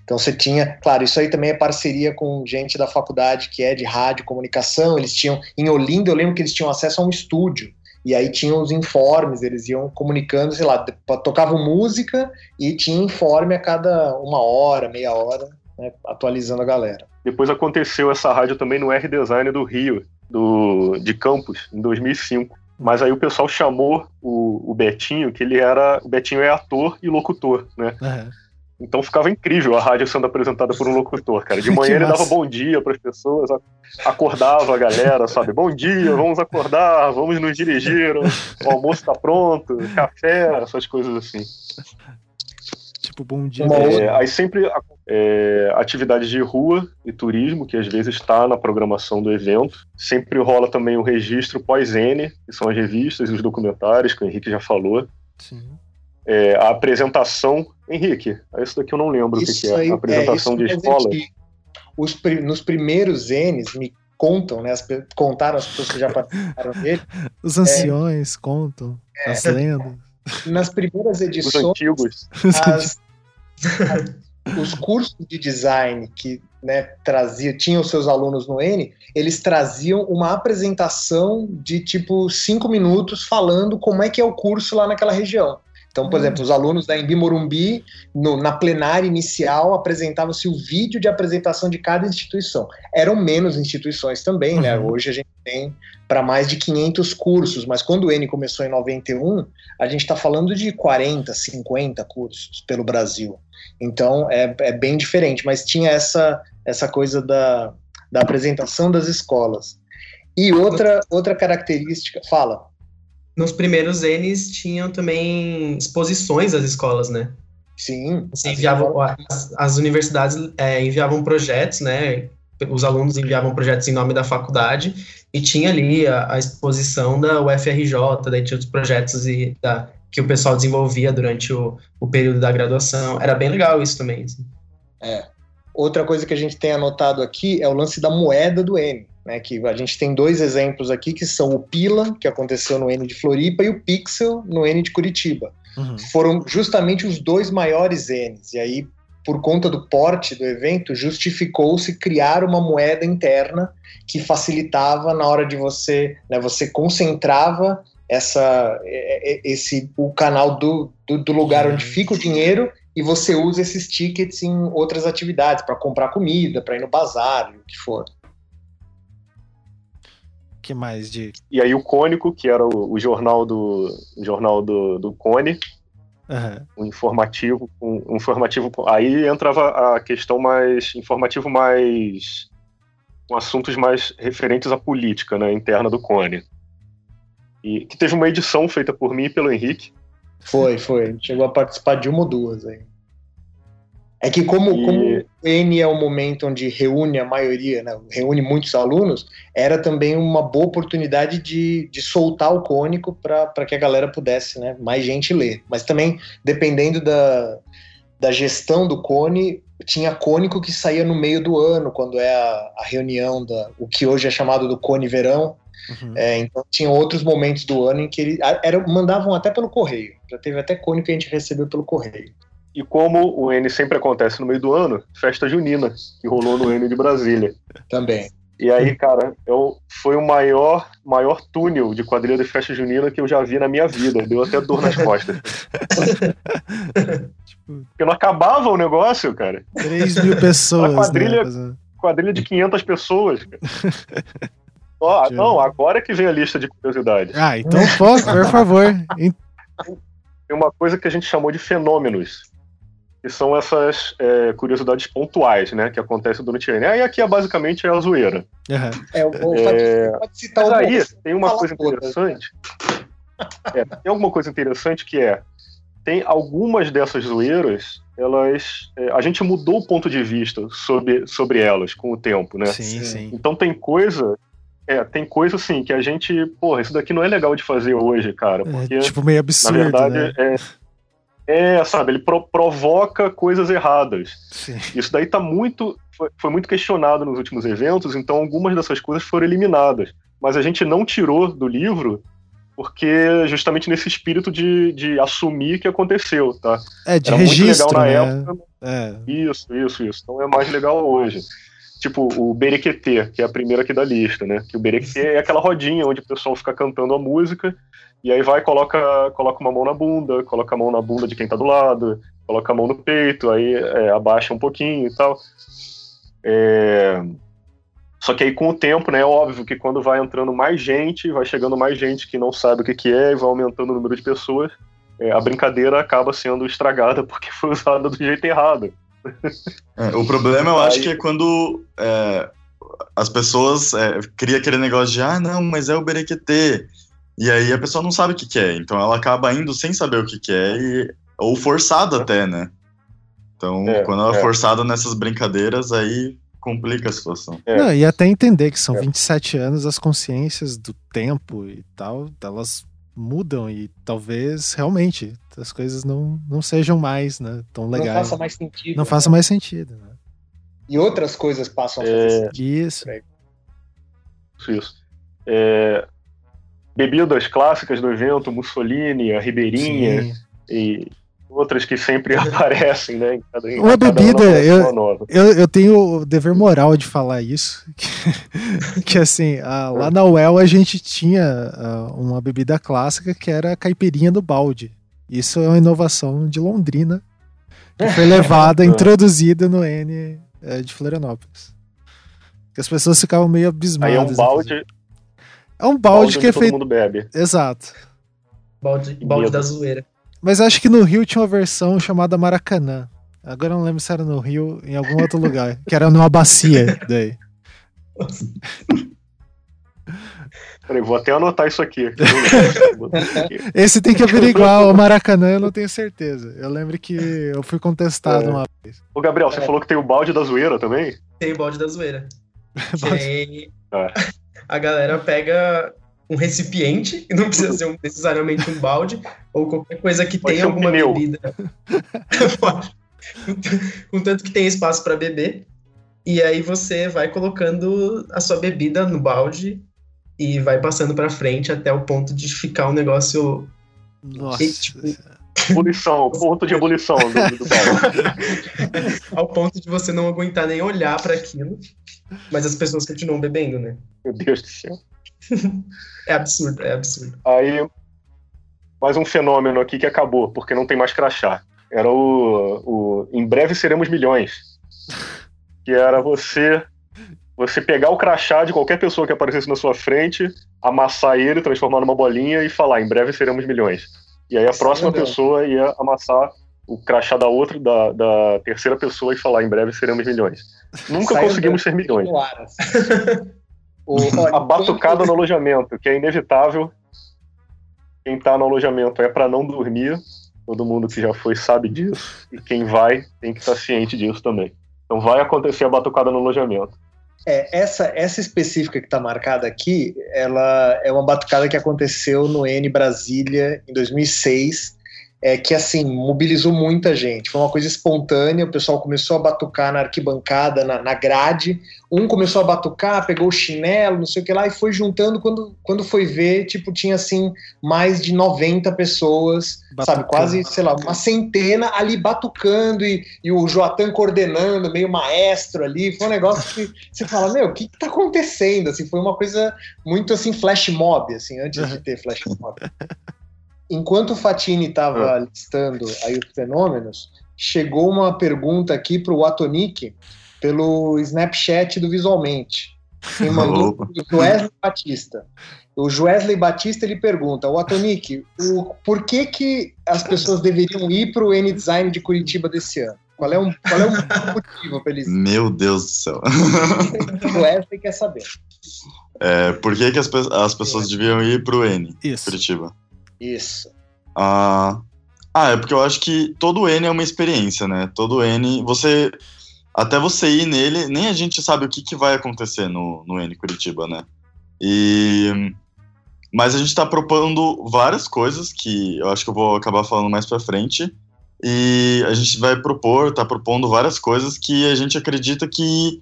Então você tinha, claro, isso aí também é parceria com gente da faculdade que é de rádio comunicação. Eles tinham, em Olinda, eu lembro que eles tinham acesso a um estúdio. E aí tinham os informes, eles iam comunicando, sei lá, tocavam música e tinha informe a cada uma hora, meia hora, né, atualizando a galera. Depois aconteceu essa rádio também no R-Design do Rio, do, de Campos, em 2005. Mas aí o pessoal chamou o, o Betinho, que ele era. O Betinho é ator e locutor, né? Uhum. Então ficava incrível a rádio sendo apresentada por um locutor, cara. De manhã ele dava bom dia para as pessoas, acordava a galera, sabe? Bom dia, vamos acordar, vamos nos dirigir, o almoço está pronto, café, essas coisas assim. Tipo, bom dia. É, aí sempre é, atividades de rua e turismo, que às vezes está na programação do evento. Sempre rola também o registro pós-N, que são as revistas e os documentários, que o Henrique já falou. Sim. é, a apresentação. Henrique, isso daqui eu não lembro isso o que, que é. a é, apresentação é, de escola. Os, nos primeiros N's, me contam, né? As, contaram as pessoas que já participaram dele. Os anciões é, contam, é, as lendas. Nas primeiras edições, os antigos. As, os cursos de design que né, trazia, tinham seus alunos no N, eles traziam uma apresentação de tipo cinco minutos falando como é que é o curso lá naquela região. Então, por hum. exemplo, os alunos da Embi Morumbi, no, na plenária inicial, apresentava-se o vídeo de apresentação de cada instituição. Eram menos instituições também, né? uhum. né? Hoje a gente tem para mais de 500 cursos, mas quando o N começou em 91, a gente está falando de 40, 50 cursos pelo Brasil. Então, é, é bem diferente, mas tinha essa, essa coisa da, da apresentação das escolas. E outra, outra característica, fala nos primeiros N's tinham também exposições às escolas, né? Sim. Assim, enviavam, as, as, universidades é, enviavam projetos, né? Os alunos enviavam projetos em nome da faculdade e tinha ali a, a exposição da UFRJ, daí tinha os projetos e, da, que o pessoal desenvolvia durante o, o período da graduação. Era bem legal isso também. Assim. É. Outra coisa que a gente tem anotado aqui é o lance da moeda do N né, que a gente tem dois exemplos aqui que são o Pila, que aconteceu no N de Floripa, e o Pixel no N de Curitiba. Uhum. Foram justamente os dois maiores Ns, e aí, por conta do porte do evento, justificou-se criar uma moeda interna que facilitava na hora de você, né, você concentrava essa, esse, o canal do, do, do lugar onde fica o dinheiro e você usa esses tickets em outras atividades, para comprar comida, para ir no bazar, o que for que mais de. E aí o Cônico, que era o, o jornal do o jornal do, do Cone, uhum. um informativo, um, um, informativo. Aí entrava a questão mais informativo mais com assuntos mais referentes à política, né, interna do Cone. E que teve uma edição feita por mim e pelo Henrique. Foi, foi. Chegou a participar de uma ou duas aí. É que como, e... como o N é o momento onde reúne a maioria, né, reúne muitos alunos, era também uma boa oportunidade de, de soltar o cônico para que a galera pudesse, né, mais gente ler. Mas também, dependendo da, da gestão do Cone, tinha cônico que saía no meio do ano, quando é a, a reunião da o que hoje é chamado do Cone Verão. Uhum. É, então tinha outros momentos do ano em que ele era, mandavam até pelo correio. Já teve até cônico que a gente recebeu pelo correio. E como o N sempre acontece no meio do ano, festa junina, que rolou no N de Brasília. Também. E aí, cara, eu, foi o maior, maior túnel de quadrilha de festa junina que eu já vi na minha vida. Deu até dor nas costas. Porque não acabava o negócio, cara. 3 mil pessoas. Uma quadrilha, né? quadrilha de 500 pessoas. Cara. Ó, não, agora que vem a lista de curiosidades. Ah, então, por favor. Tem uma coisa que a gente chamou de fenômenos que são essas é, curiosidades pontuais, né, que acontecem durante o ano. E aqui é basicamente é a zoeira. Uhum. É, o, é, pode citar mas aí tem uma coisa interessante. É, tem alguma coisa interessante que é tem algumas dessas zoeiras, elas é, a gente mudou o ponto de vista sobre, sobre elas com o tempo, né? Sim, sim. Então tem coisa é, tem coisa assim que a gente, porra, isso daqui não é legal de fazer hoje, cara, é, porque é, tipo meio absurdo, na verdade né? é é, sabe, ele pro provoca coisas erradas. Sim. Isso daí tá muito. Foi, foi, muito questionado nos últimos eventos, então algumas dessas coisas foram eliminadas. Mas a gente não tirou do livro porque justamente nesse espírito de, de assumir que aconteceu, tá? É, de Era registro, muito legal na né? época. É. Isso, isso, isso. Então é mais legal hoje. Tipo, o Berequetê, que é a primeira aqui da lista, né? Que o Berequetê é aquela rodinha onde o pessoal fica cantando a música e aí vai, coloca, coloca uma mão na bunda, coloca a mão na bunda de quem tá do lado, coloca a mão no peito, aí é, abaixa um pouquinho e tal. É... Só que aí com o tempo, né, é óbvio que quando vai entrando mais gente, vai chegando mais gente que não sabe o que, que é e vai aumentando o número de pessoas, é, a brincadeira acaba sendo estragada porque foi usada do jeito errado. É, o problema eu acho que é quando é, as pessoas é, criam aquele negócio de ah, não, mas é o berequetê. E aí a pessoa não sabe o que, que é, então ela acaba indo sem saber o que, que é, e, ou forçada até, né? Então, é, quando ela é, é forçada nessas brincadeiras, aí complica a situação. É. Não, e até entender que são é. 27 anos, as consciências do tempo e tal, elas mudam e talvez realmente as coisas não, não sejam mais né, tão legais. Não faça mais sentido. Não né? faça mais sentido. Né? E outras coisas passam a fazer é... sentido. Isso. Isso. É... Bebidas clássicas do evento, Mussolini, a Ribeirinha Sim. e outras que sempre aparecem, né? Cada, uma bebida, eu, eu, eu, tenho o dever moral de falar isso, que, que assim, a, lá na UEL a gente tinha a, uma bebida clássica que era a caipirinha do balde. Isso é uma inovação de Londrina, que foi levada, introduzida no N é, de Florianópolis. Que as pessoas ficavam meio abismadas. Aí é um balde... É um balde, balde que é feito... todo mundo bebe. Exato. Balde, balde da zoeira. Mas acho que no Rio tinha uma versão chamada Maracanã. Agora eu não lembro se era no Rio, em algum outro lugar. Que era numa bacia daí. Peraí, vou até anotar isso aqui. Esse tem que averiguar. O Maracanã eu não tenho certeza. Eu lembro que eu fui contestado é. uma vez. Ô, Gabriel, você é. falou que tem o balde da zoeira também? Tem o balde da zoeira. aí é. a galera pega um recipiente, não precisa ser um, necessariamente um balde, ou qualquer coisa que tenha alguma um bebida. Contanto que tem espaço para beber. E aí você vai colocando a sua bebida no balde e vai passando para frente até o ponto de ficar um negócio. Nossa. E, tipo, ebulição, ponto de ebulição do, do balde. Ao ponto de você não aguentar nem olhar para aquilo, mas as pessoas continuam bebendo, né? Meu Deus do céu. É absurdo, é absurdo. Aí, mais um fenômeno aqui que acabou, porque não tem mais crachá. Era o, o Em breve seremos milhões. Que era você você pegar o crachá de qualquer pessoa que aparecesse na sua frente, amassar ele, transformar numa bolinha e falar, em breve seremos milhões. E aí a próxima Sim, pessoa ia amassar o crachá da outra, da, da terceira pessoa e falar, em breve seremos milhões. Nunca conseguimos ser milhões. O, a batucada no alojamento, que é inevitável. Quem tá no alojamento é para não dormir. Todo mundo que já foi sabe disso. E quem vai tem que estar ciente disso também. Então vai acontecer a batucada no alojamento. É, essa, essa específica que está marcada aqui, ela é uma batucada que aconteceu no N Brasília em 2006 é, que assim mobilizou muita gente. Foi uma coisa espontânea. O pessoal começou a batucar na arquibancada, na, na grade. Um começou a batucar, pegou o chinelo, não sei o que lá, e foi juntando. Quando, quando foi ver, tipo, tinha assim mais de 90 pessoas, batucando. sabe? Quase, sei lá, uma centena ali batucando e, e o Joatan coordenando, meio maestro ali. Foi um negócio que você fala, meu, o que, que tá acontecendo? Assim, foi uma coisa muito assim, flash mob, assim, antes de ter flash mob. Enquanto o Fatini estava ah. listando aí os fenômenos, chegou uma pergunta aqui para o Atonik pelo Snapchat do Visualmente. Quem mandou o Wesley Batista. O Wesley Batista ele pergunta: o Atonik, o, por que, que as pessoas deveriam ir para o N-Design de Curitiba desse ano? Qual é, um, qual é o motivo para eles? Meu Deus do céu. O Wesley quer saber. É, por que, que as, as pessoas deviam ir para o N, Isso. Curitiba? Isso. Ah, ah, é porque eu acho que todo N é uma experiência, né? Todo N, você. Até você ir nele, nem a gente sabe o que, que vai acontecer no, no N Curitiba, né? E. Mas a gente está propondo várias coisas que eu acho que eu vou acabar falando mais para frente. E a gente vai propor, tá propondo várias coisas que a gente acredita que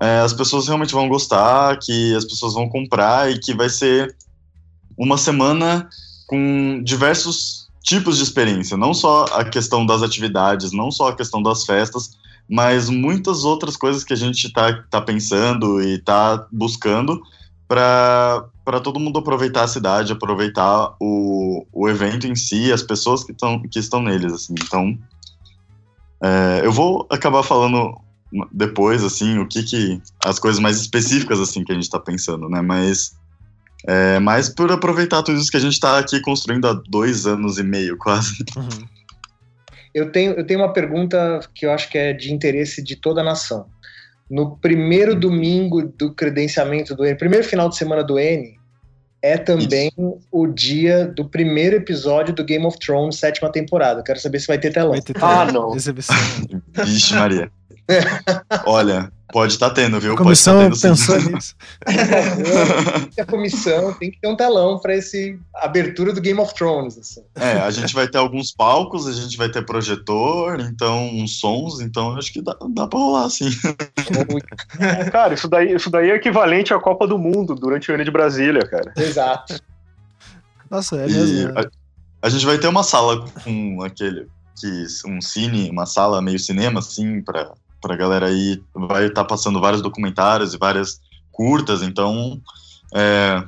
é, as pessoas realmente vão gostar, que as pessoas vão comprar e que vai ser uma semana com diversos tipos de experiência, não só a questão das atividades, não só a questão das festas, mas muitas outras coisas que a gente está tá pensando e está buscando para todo mundo aproveitar a cidade, aproveitar o, o evento em si, as pessoas que, tão, que estão neles, assim. Então, é, eu vou acabar falando depois, assim, o que que... as coisas mais específicas, assim, que a gente está pensando, né? Mas é, mas por aproveitar tudo isso que a gente está aqui construindo há dois anos e meio, quase. Uhum. Eu, tenho, eu tenho uma pergunta que eu acho que é de interesse de toda a nação. No primeiro uhum. domingo do credenciamento do N, primeiro final de semana do N, é também Isso. o dia do primeiro episódio do Game of Thrones, sétima temporada. Quero saber se vai ter telão. Vai ter telão. Ah, não. Vixe, Maria. Olha, Pode estar tá tendo, viu? A comissão tá tendo, pensou nisso. a comissão tem que ter um telão para esse abertura do Game of Thrones. Assim. É, a gente vai ter alguns palcos, a gente vai ter projetor, então uns sons, então acho que dá, dá para rolar assim. cara, isso daí, isso daí é equivalente à Copa do Mundo durante o ano de Brasília, cara. Exato. Nossa, é mesmo. Né? A, a, gente vai ter uma sala com aquele que um cine, uma sala meio cinema assim para pra galera aí. Vai estar tá passando vários documentários e várias curtas, então é,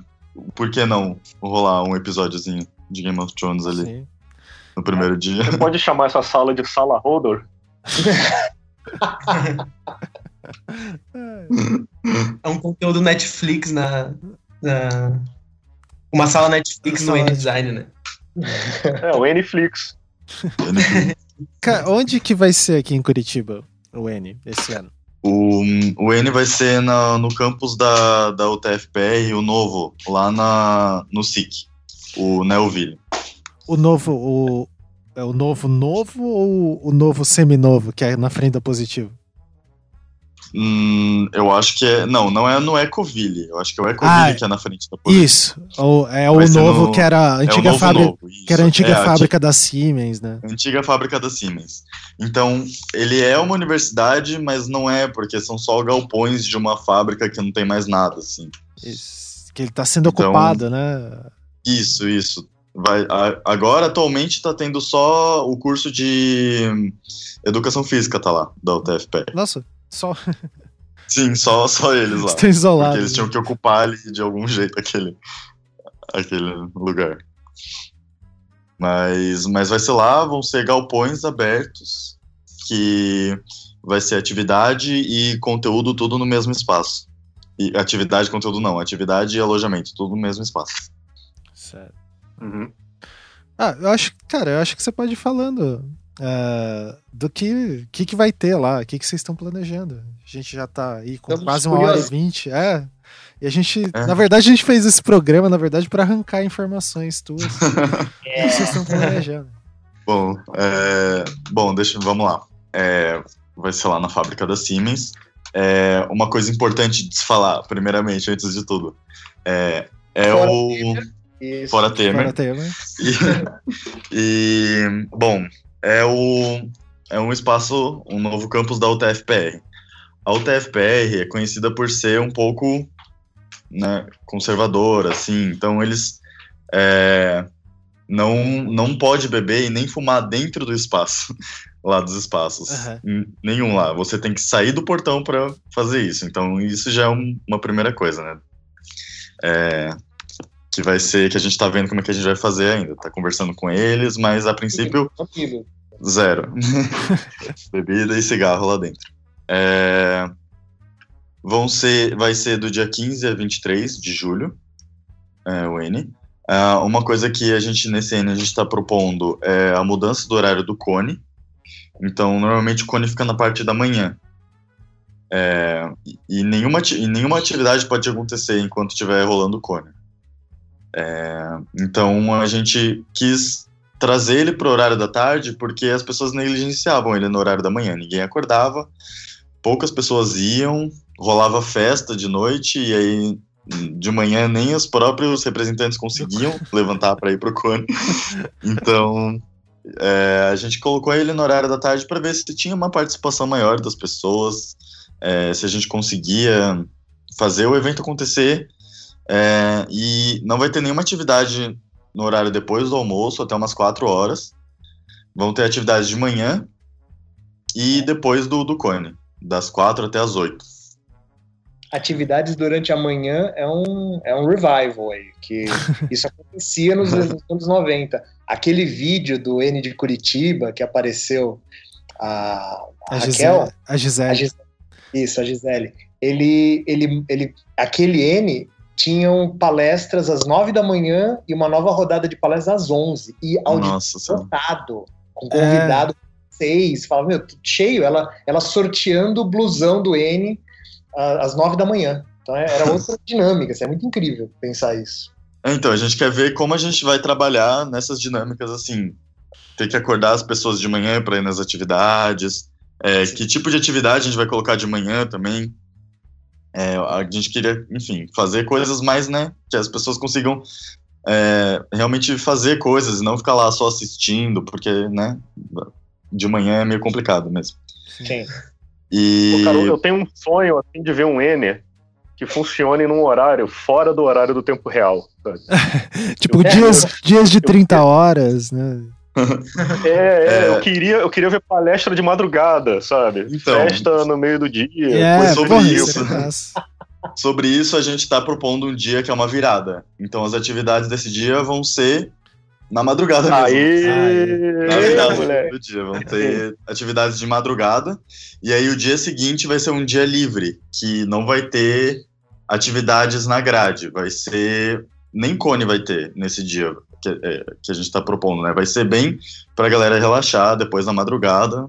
por que não rolar um episódiozinho de Game of Thrones ali Sim. no primeiro dia? Você pode chamar essa sala de sala Rodor? é um conteúdo Netflix na, na... uma sala Netflix no N-Design, né? É, o Netflix. onde que vai ser aqui em Curitiba? O N, esse ano? O, o N vai ser na, no campus da, da UTFPR, o novo, lá na, no SIC, o Neoville. O novo, o, é o novo novo ou o novo seminovo, que é na frente da positivo? Hum, eu acho que é. Não, não é no Ecoville. Eu acho que é o Ecoville ah, que é na frente da positiva. Isso. O, é o novo no, que era a antiga é fábrica. Novo, que era a antiga é, fábrica da Siemens, né? Antiga fábrica da Siemens. Então, ele é uma universidade, mas não é, porque são só galpões de uma fábrica que não tem mais nada, assim. Isso. Que ele está sendo então, ocupado, né? Isso, isso. Vai, a, agora, atualmente, está tendo só o curso de educação física, tá lá, da UTFP. Nossa. Só. Sim, só, só eles lá. Estão isolados. Porque eles tinham que ocupar ali de algum jeito aquele, aquele lugar. Mas, mas vai ser lá, vão ser galpões abertos, que vai ser atividade e conteúdo tudo no mesmo espaço. E atividade e conteúdo não, atividade e alojamento, tudo no mesmo espaço. Certo. Uhum. Ah, eu acho, cara, eu acho que você pode ir falando uh, do que, que, que vai ter lá, o que, que vocês estão planejando. A gente já tá aí com Estamos quase uma curiosos. hora e vinte. É. E a gente, é. na verdade, a gente fez esse programa, na verdade, para arrancar informações tuas. é. O que vocês estão planejando? Bom, é, bom, deixa, vamos lá. É, vai ser lá na fábrica da Siemens. É, uma coisa importante de se falar, primeiramente, antes de tudo, é, é Fora o. Temer. Fora Temer. Fora Temer. E, e, bom, é, o, é um espaço, um novo campus da UTFPR. A UTFPR é conhecida por ser um pouco né, conservadora, assim, então eles é, não, não pode beber e nem fumar dentro do espaço, lá dos espaços. Uhum. Nenhum lá. Você tem que sair do portão para fazer isso. Então, isso já é um, uma primeira coisa, né? É, que vai ser que a gente tá vendo como é que a gente vai fazer ainda. Tá conversando com eles, mas a princípio. Zero. Bebida e cigarro lá dentro. É, vão ser, vai ser do dia 15 a 23 de julho, é, o N. É, uma coisa que a gente, nesse N, a gente está propondo é a mudança do horário do cone. Então, normalmente o cone fica na parte da manhã. É, e, nenhuma, e nenhuma atividade pode acontecer enquanto estiver rolando o cone. É, então a gente quis trazer ele para o horário da tarde porque as pessoas negligenciavam ele no horário da manhã. Ninguém acordava, poucas pessoas iam, rolava festa de noite e aí de manhã nem os próprios representantes conseguiam levantar para ir para o cone. Então é, a gente colocou ele no horário da tarde para ver se tinha uma participação maior das pessoas, é, se a gente conseguia fazer o evento acontecer é, e não vai ter nenhuma atividade no horário depois do almoço, até umas 4 horas. Vão ter atividades de manhã e depois do, do Cone, das 4 até as 8. Atividades durante a manhã é um, é um revival aí, que isso acontecia nos anos 90. Aquele vídeo do N de Curitiba que apareceu a, a, a Raquel. Gisele, a Gisele. A Gisele. Isso, a Gisele. Ele, ele, ele, aquele N tinham palestras às nove da manhã e uma nova rodada de palestras às onze. E auditório lotado, com convidado é. seis. Falava, meu, cheio. Ela, ela sorteando o blusão do N às nove da manhã. Então é, era outra dinâmica. Assim, é muito incrível pensar isso. É, então, a gente quer ver como a gente vai trabalhar nessas dinâmicas assim. Ter que acordar as pessoas de manhã para ir nas atividades, É, que tipo de atividade a gente vai colocar de manhã também. É, a gente queria, enfim, fazer coisas mais, né, que as pessoas consigam é, realmente fazer coisas, não ficar lá só assistindo, porque, né, de manhã é meio complicado mesmo. Sim. E... Pô, cara, eu tenho um sonho, assim, de ver um N que funcione num horário fora do horário do tempo real. tipo, eu, dias, dias de 30 eu, horas, né? É, é, é, eu, queria, eu queria ver palestra de madrugada, sabe? Então, Festa no meio do dia. É, sobre isso. sobre isso, a gente está propondo um dia que é uma virada. Então, as atividades desse dia vão ser na madrugada mesmo. Aê, na virada do dia. Vão ter atividades de madrugada. E aí, o dia seguinte vai ser um dia livre, que não vai ter atividades na grade. Vai ser. Nem cone vai ter nesse dia que, é, que a gente está propondo, né? Vai ser bem para a galera relaxar depois da madrugada,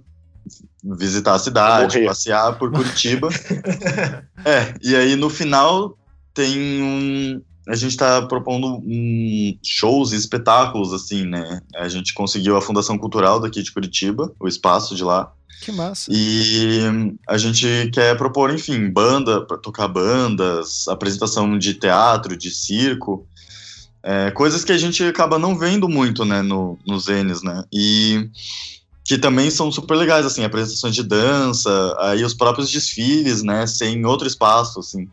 visitar a cidade, passear por Curitiba. é, e aí no final tem um. A gente está propondo um shows e espetáculos, assim, né? A gente conseguiu a Fundação Cultural daqui de Curitiba, o espaço de lá. Que massa. E a gente quer propor, enfim, banda, para tocar bandas, apresentação de teatro, de circo. É, coisas que a gente acaba não vendo muito, né, no, nos N's, né? E que também são super legais, assim, apresentações de dança, aí os próprios desfiles, né, sem outro espaço, assim,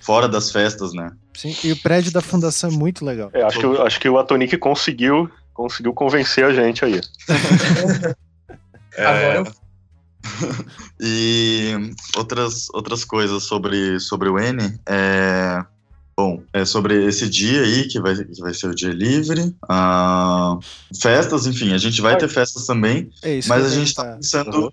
fora das festas, né? Sim, e o prédio da fundação é muito legal. É, acho, que, acho que o Atonic conseguiu, conseguiu convencer a gente aí. é... Agora e outras, outras coisas sobre, sobre o N, é Bom, é sobre esse dia aí, que vai, que vai ser o dia livre. Uh, festas, enfim, a gente vai ter festas também, é isso, mas a gente está pensando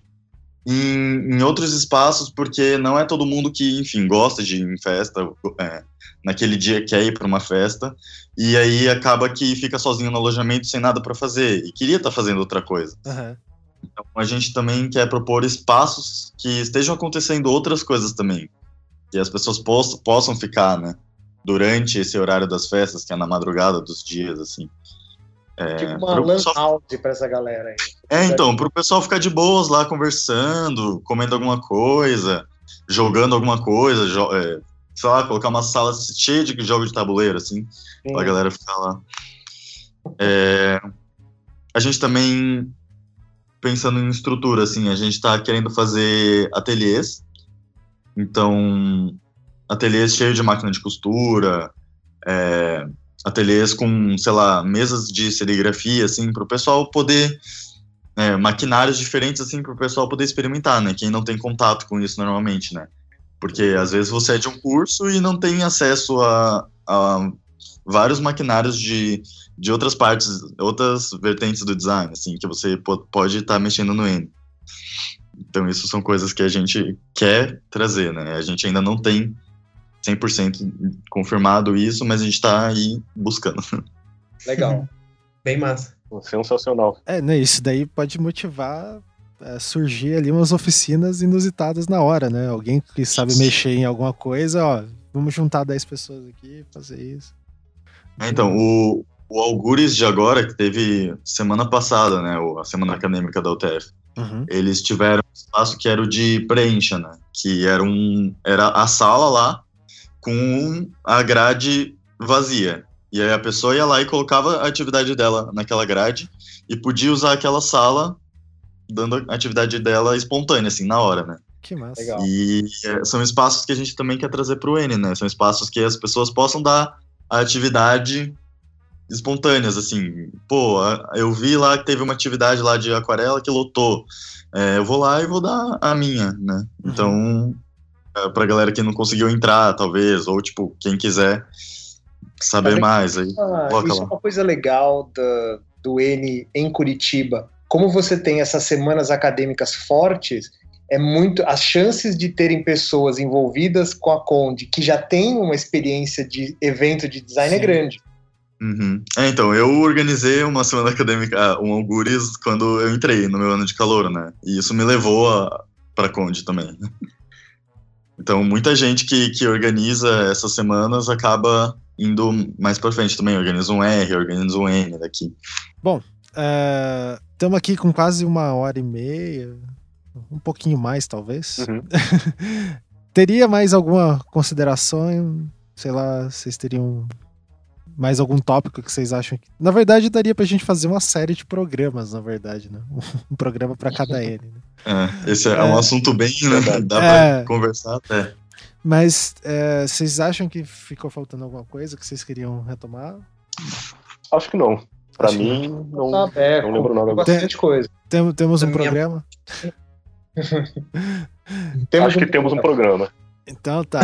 em, em, outros espaços, porque não é todo mundo que, enfim, gosta de ir em festa, é, naquele dia quer ir para uma festa, e aí acaba que fica sozinho no alojamento sem nada para fazer, e queria estar tá fazendo outra coisa. Uhum. Então a gente também quer propor espaços que estejam acontecendo outras coisas também, que as pessoas possam, possam ficar, né? Durante esse horário das festas, que é na madrugada dos dias, assim. É, tipo uma lan pessoal... pra essa galera aí. É, então, pro pessoal ficar de boas lá conversando, comendo alguma coisa, jogando alguma coisa, jo é, sei lá, colocar uma sala cheia de jogos de tabuleiro, assim, Sim. pra galera ficar lá. É, a gente também, pensando em estrutura, assim, a gente tá querendo fazer ateliês, então ateliês cheios de máquina de costura, é, ateliês com, sei lá, mesas de serigrafia, assim, para o pessoal poder, é, maquinários diferentes, assim, para o pessoal poder experimentar, né? Quem não tem contato com isso normalmente, né? Porque às vezes você é de um curso e não tem acesso a, a vários maquinários de, de outras partes, outras vertentes do design, assim, que você pode estar tá mexendo no N. Então, isso são coisas que a gente quer trazer, né? A gente ainda não tem 100% confirmado isso, mas a gente está aí buscando. Legal. Bem massa. Sensacional. É, né, isso daí pode motivar a surgir ali umas oficinas inusitadas na hora, né? Alguém que sabe mexer em alguma coisa, ó, vamos juntar 10 pessoas aqui e fazer isso. É, então, o, o Algures de agora, que teve semana passada, né, a semana acadêmica da UTF, uhum. eles tiveram um espaço que era o de preencha, né, que era, um, era a sala lá, com a grade vazia. E aí a pessoa ia lá e colocava a atividade dela naquela grade e podia usar aquela sala dando a atividade dela espontânea, assim, na hora, né? Que massa. Legal. E é, são espaços que a gente também quer trazer para o N, né? São espaços que as pessoas possam dar a atividade espontâneas, assim. Pô, eu vi lá que teve uma atividade lá de aquarela que lotou. É, eu vou lá e vou dar a minha, né? Uhum. Então, é, pra galera que não conseguiu entrar, talvez, ou tipo, quem quiser saber mais. Aí, ah, isso lá. é uma coisa legal do, do N em Curitiba. Como você tem essas semanas acadêmicas fortes, é muito as chances de terem pessoas envolvidas com a Conde que já tem uma experiência de evento de design é Sim. é grande. Uhum. É, então, eu organizei uma semana acadêmica, ah, um Algures, quando eu entrei no meu ano de calor, né? E isso me levou a, pra Conde também. Então, muita gente que, que organiza essas semanas acaba indo mais para frente também. Organiza um R, organiza um N daqui. Bom, estamos é, aqui com quase uma hora e meia. um pouquinho mais, talvez. Uhum. Teria mais alguma consideração? Sei lá, vocês teriam mais algum tópico que vocês acham que. Na verdade, daria pra gente fazer uma série de programas, na verdade, né? Um programa para cada N. Né? É, esse é, é, um assunto bem, né? Dá é, pra conversar até. Mas é, vocês acham que ficou faltando alguma coisa que vocês queriam retomar? Acho que não. Pra Acho mim, não, não, tá não lembro nada. Bastante coisa. Tem, temos um programa? temos Acho que um temos um programa. Então tá.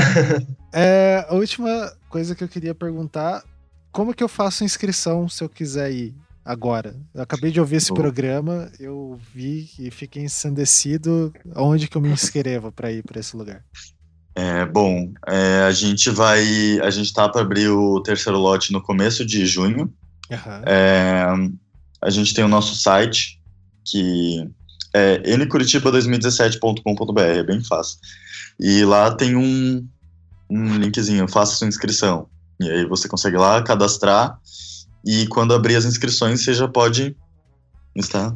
é, a última coisa que eu queria perguntar como que eu faço inscrição se eu quiser ir agora? Eu acabei de ouvir esse programa, eu vi e fiquei ensandecido. Onde que eu me inscrevo para ir para esse lugar? É, bom, é, a gente vai. A gente tá para abrir o terceiro lote no começo de junho. Uhum. É, a gente tem o nosso site, que é ncuritiba2017.com.br, é bem fácil. E lá tem um, um linkzinho, faça sua inscrição. E aí você consegue lá cadastrar e quando abrir as inscrições você já pode estar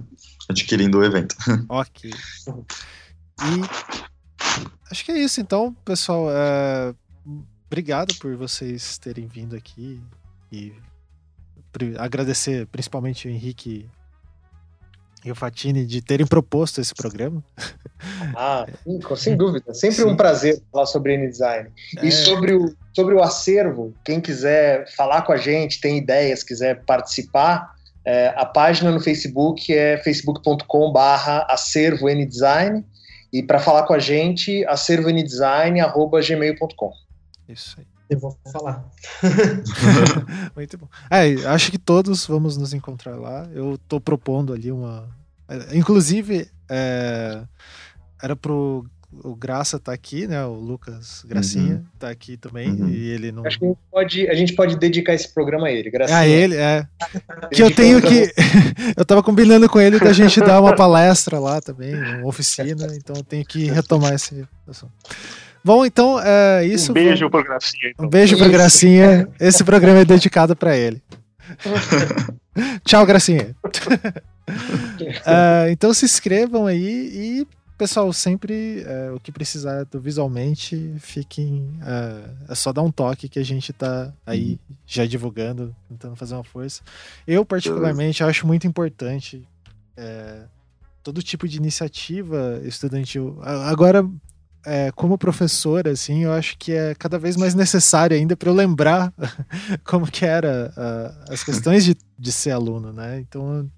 adquirindo o evento. Ok. E acho que é isso então, pessoal. É... Obrigado por vocês terem vindo aqui e agradecer principalmente o Henrique e o Fatini de terem proposto esse programa. Ah, sem dúvida. Sempre sim. um prazer falar sobre N-Design. É. E sobre o, sobre o acervo, quem quiser falar com a gente, tem ideias, quiser participar, é, a página no Facebook é facebook.com barra acervo N-Design e para falar com a gente, acervoNdesign.gmail.com. Isso aí. Eu vou falar. Muito bom. É, acho que todos vamos nos encontrar lá. Eu tô propondo ali uma. É, inclusive, é... era pro o Graça tá aqui, né? O Lucas Gracinha uhum. tá aqui também. Uhum. E ele não. Acho que a gente, pode, a gente pode dedicar esse programa a ele, Gracinha. A ele, é. que eu tenho que. eu tava combinando com ele da gente dar uma palestra lá também, uma oficina, então eu tenho que retomar esse assunto. Bom, então é isso. Um beijo pro Gracinha. Então. Um beijo pro Gracinha. Esse programa é dedicado para ele. Tchau, Gracinha. uh, então se inscrevam aí e, pessoal, sempre uh, o que precisar do visualmente, fiquem. Uh, é só dar um toque que a gente tá aí já divulgando, tentando fazer uma força. Eu, particularmente, acho muito importante todo tipo de iniciativa estudantil. Agora, é, como professor, assim, eu acho que é cada vez mais necessário ainda para eu lembrar como que era uh, as questões de, de ser aluno, né? Então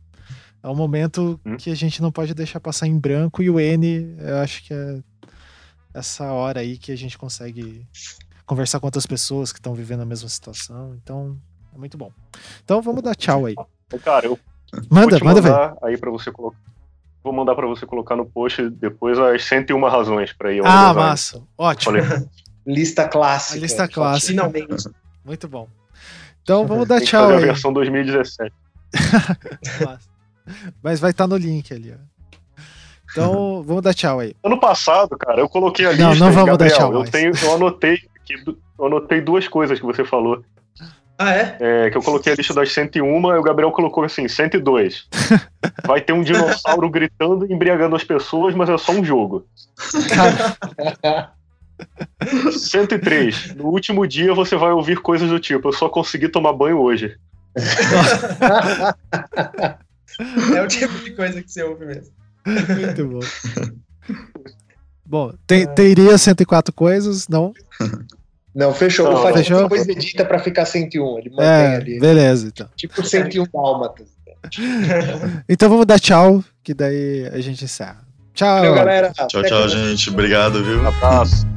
é um momento hum. que a gente não pode deixar passar em branco e o N, eu acho que é essa hora aí que a gente consegue conversar com outras pessoas que estão vivendo a mesma situação. Então é muito bom. Então vamos dar tchau aí. Cara, eu manda, manda ver. aí para você colocar Vou mandar para você colocar no post depois as 101 razões para ir ao Ah, massa. Ótimo. lista clássica. A lista clássica. Finalmente. Muito bom. Então vamos dar tchau aí. a versão 2017. Mas vai estar tá no link ali, ó. Então, vamos dar tchau aí. Ano passado, cara, eu coloquei a lista. Não, não vamos Gabriel, dar tchau. Eu, tenho, eu anotei aqui, eu anotei duas coisas que você falou. Ah, é? é? Que eu coloquei a lista das 101 e o Gabriel colocou assim, 102. Vai ter um dinossauro gritando e embriagando as pessoas, mas é só um jogo. 103. No último dia você vai ouvir coisas do tipo: eu só consegui tomar banho hoje. é o tipo de coisa que você ouve mesmo. Muito bom. Bom, tem, teria 104 coisas, não? Não, fechou. Não, faz fechou? depois edita pra ficar 101. Ele mantém é, ali. Beleza, então. Tipo 101 dálmatas. então vamos dar tchau, que daí a gente encerra. Tchau. Valeu, galera. Tchau, Até tchau, gente. Obrigado, viu? Abraço.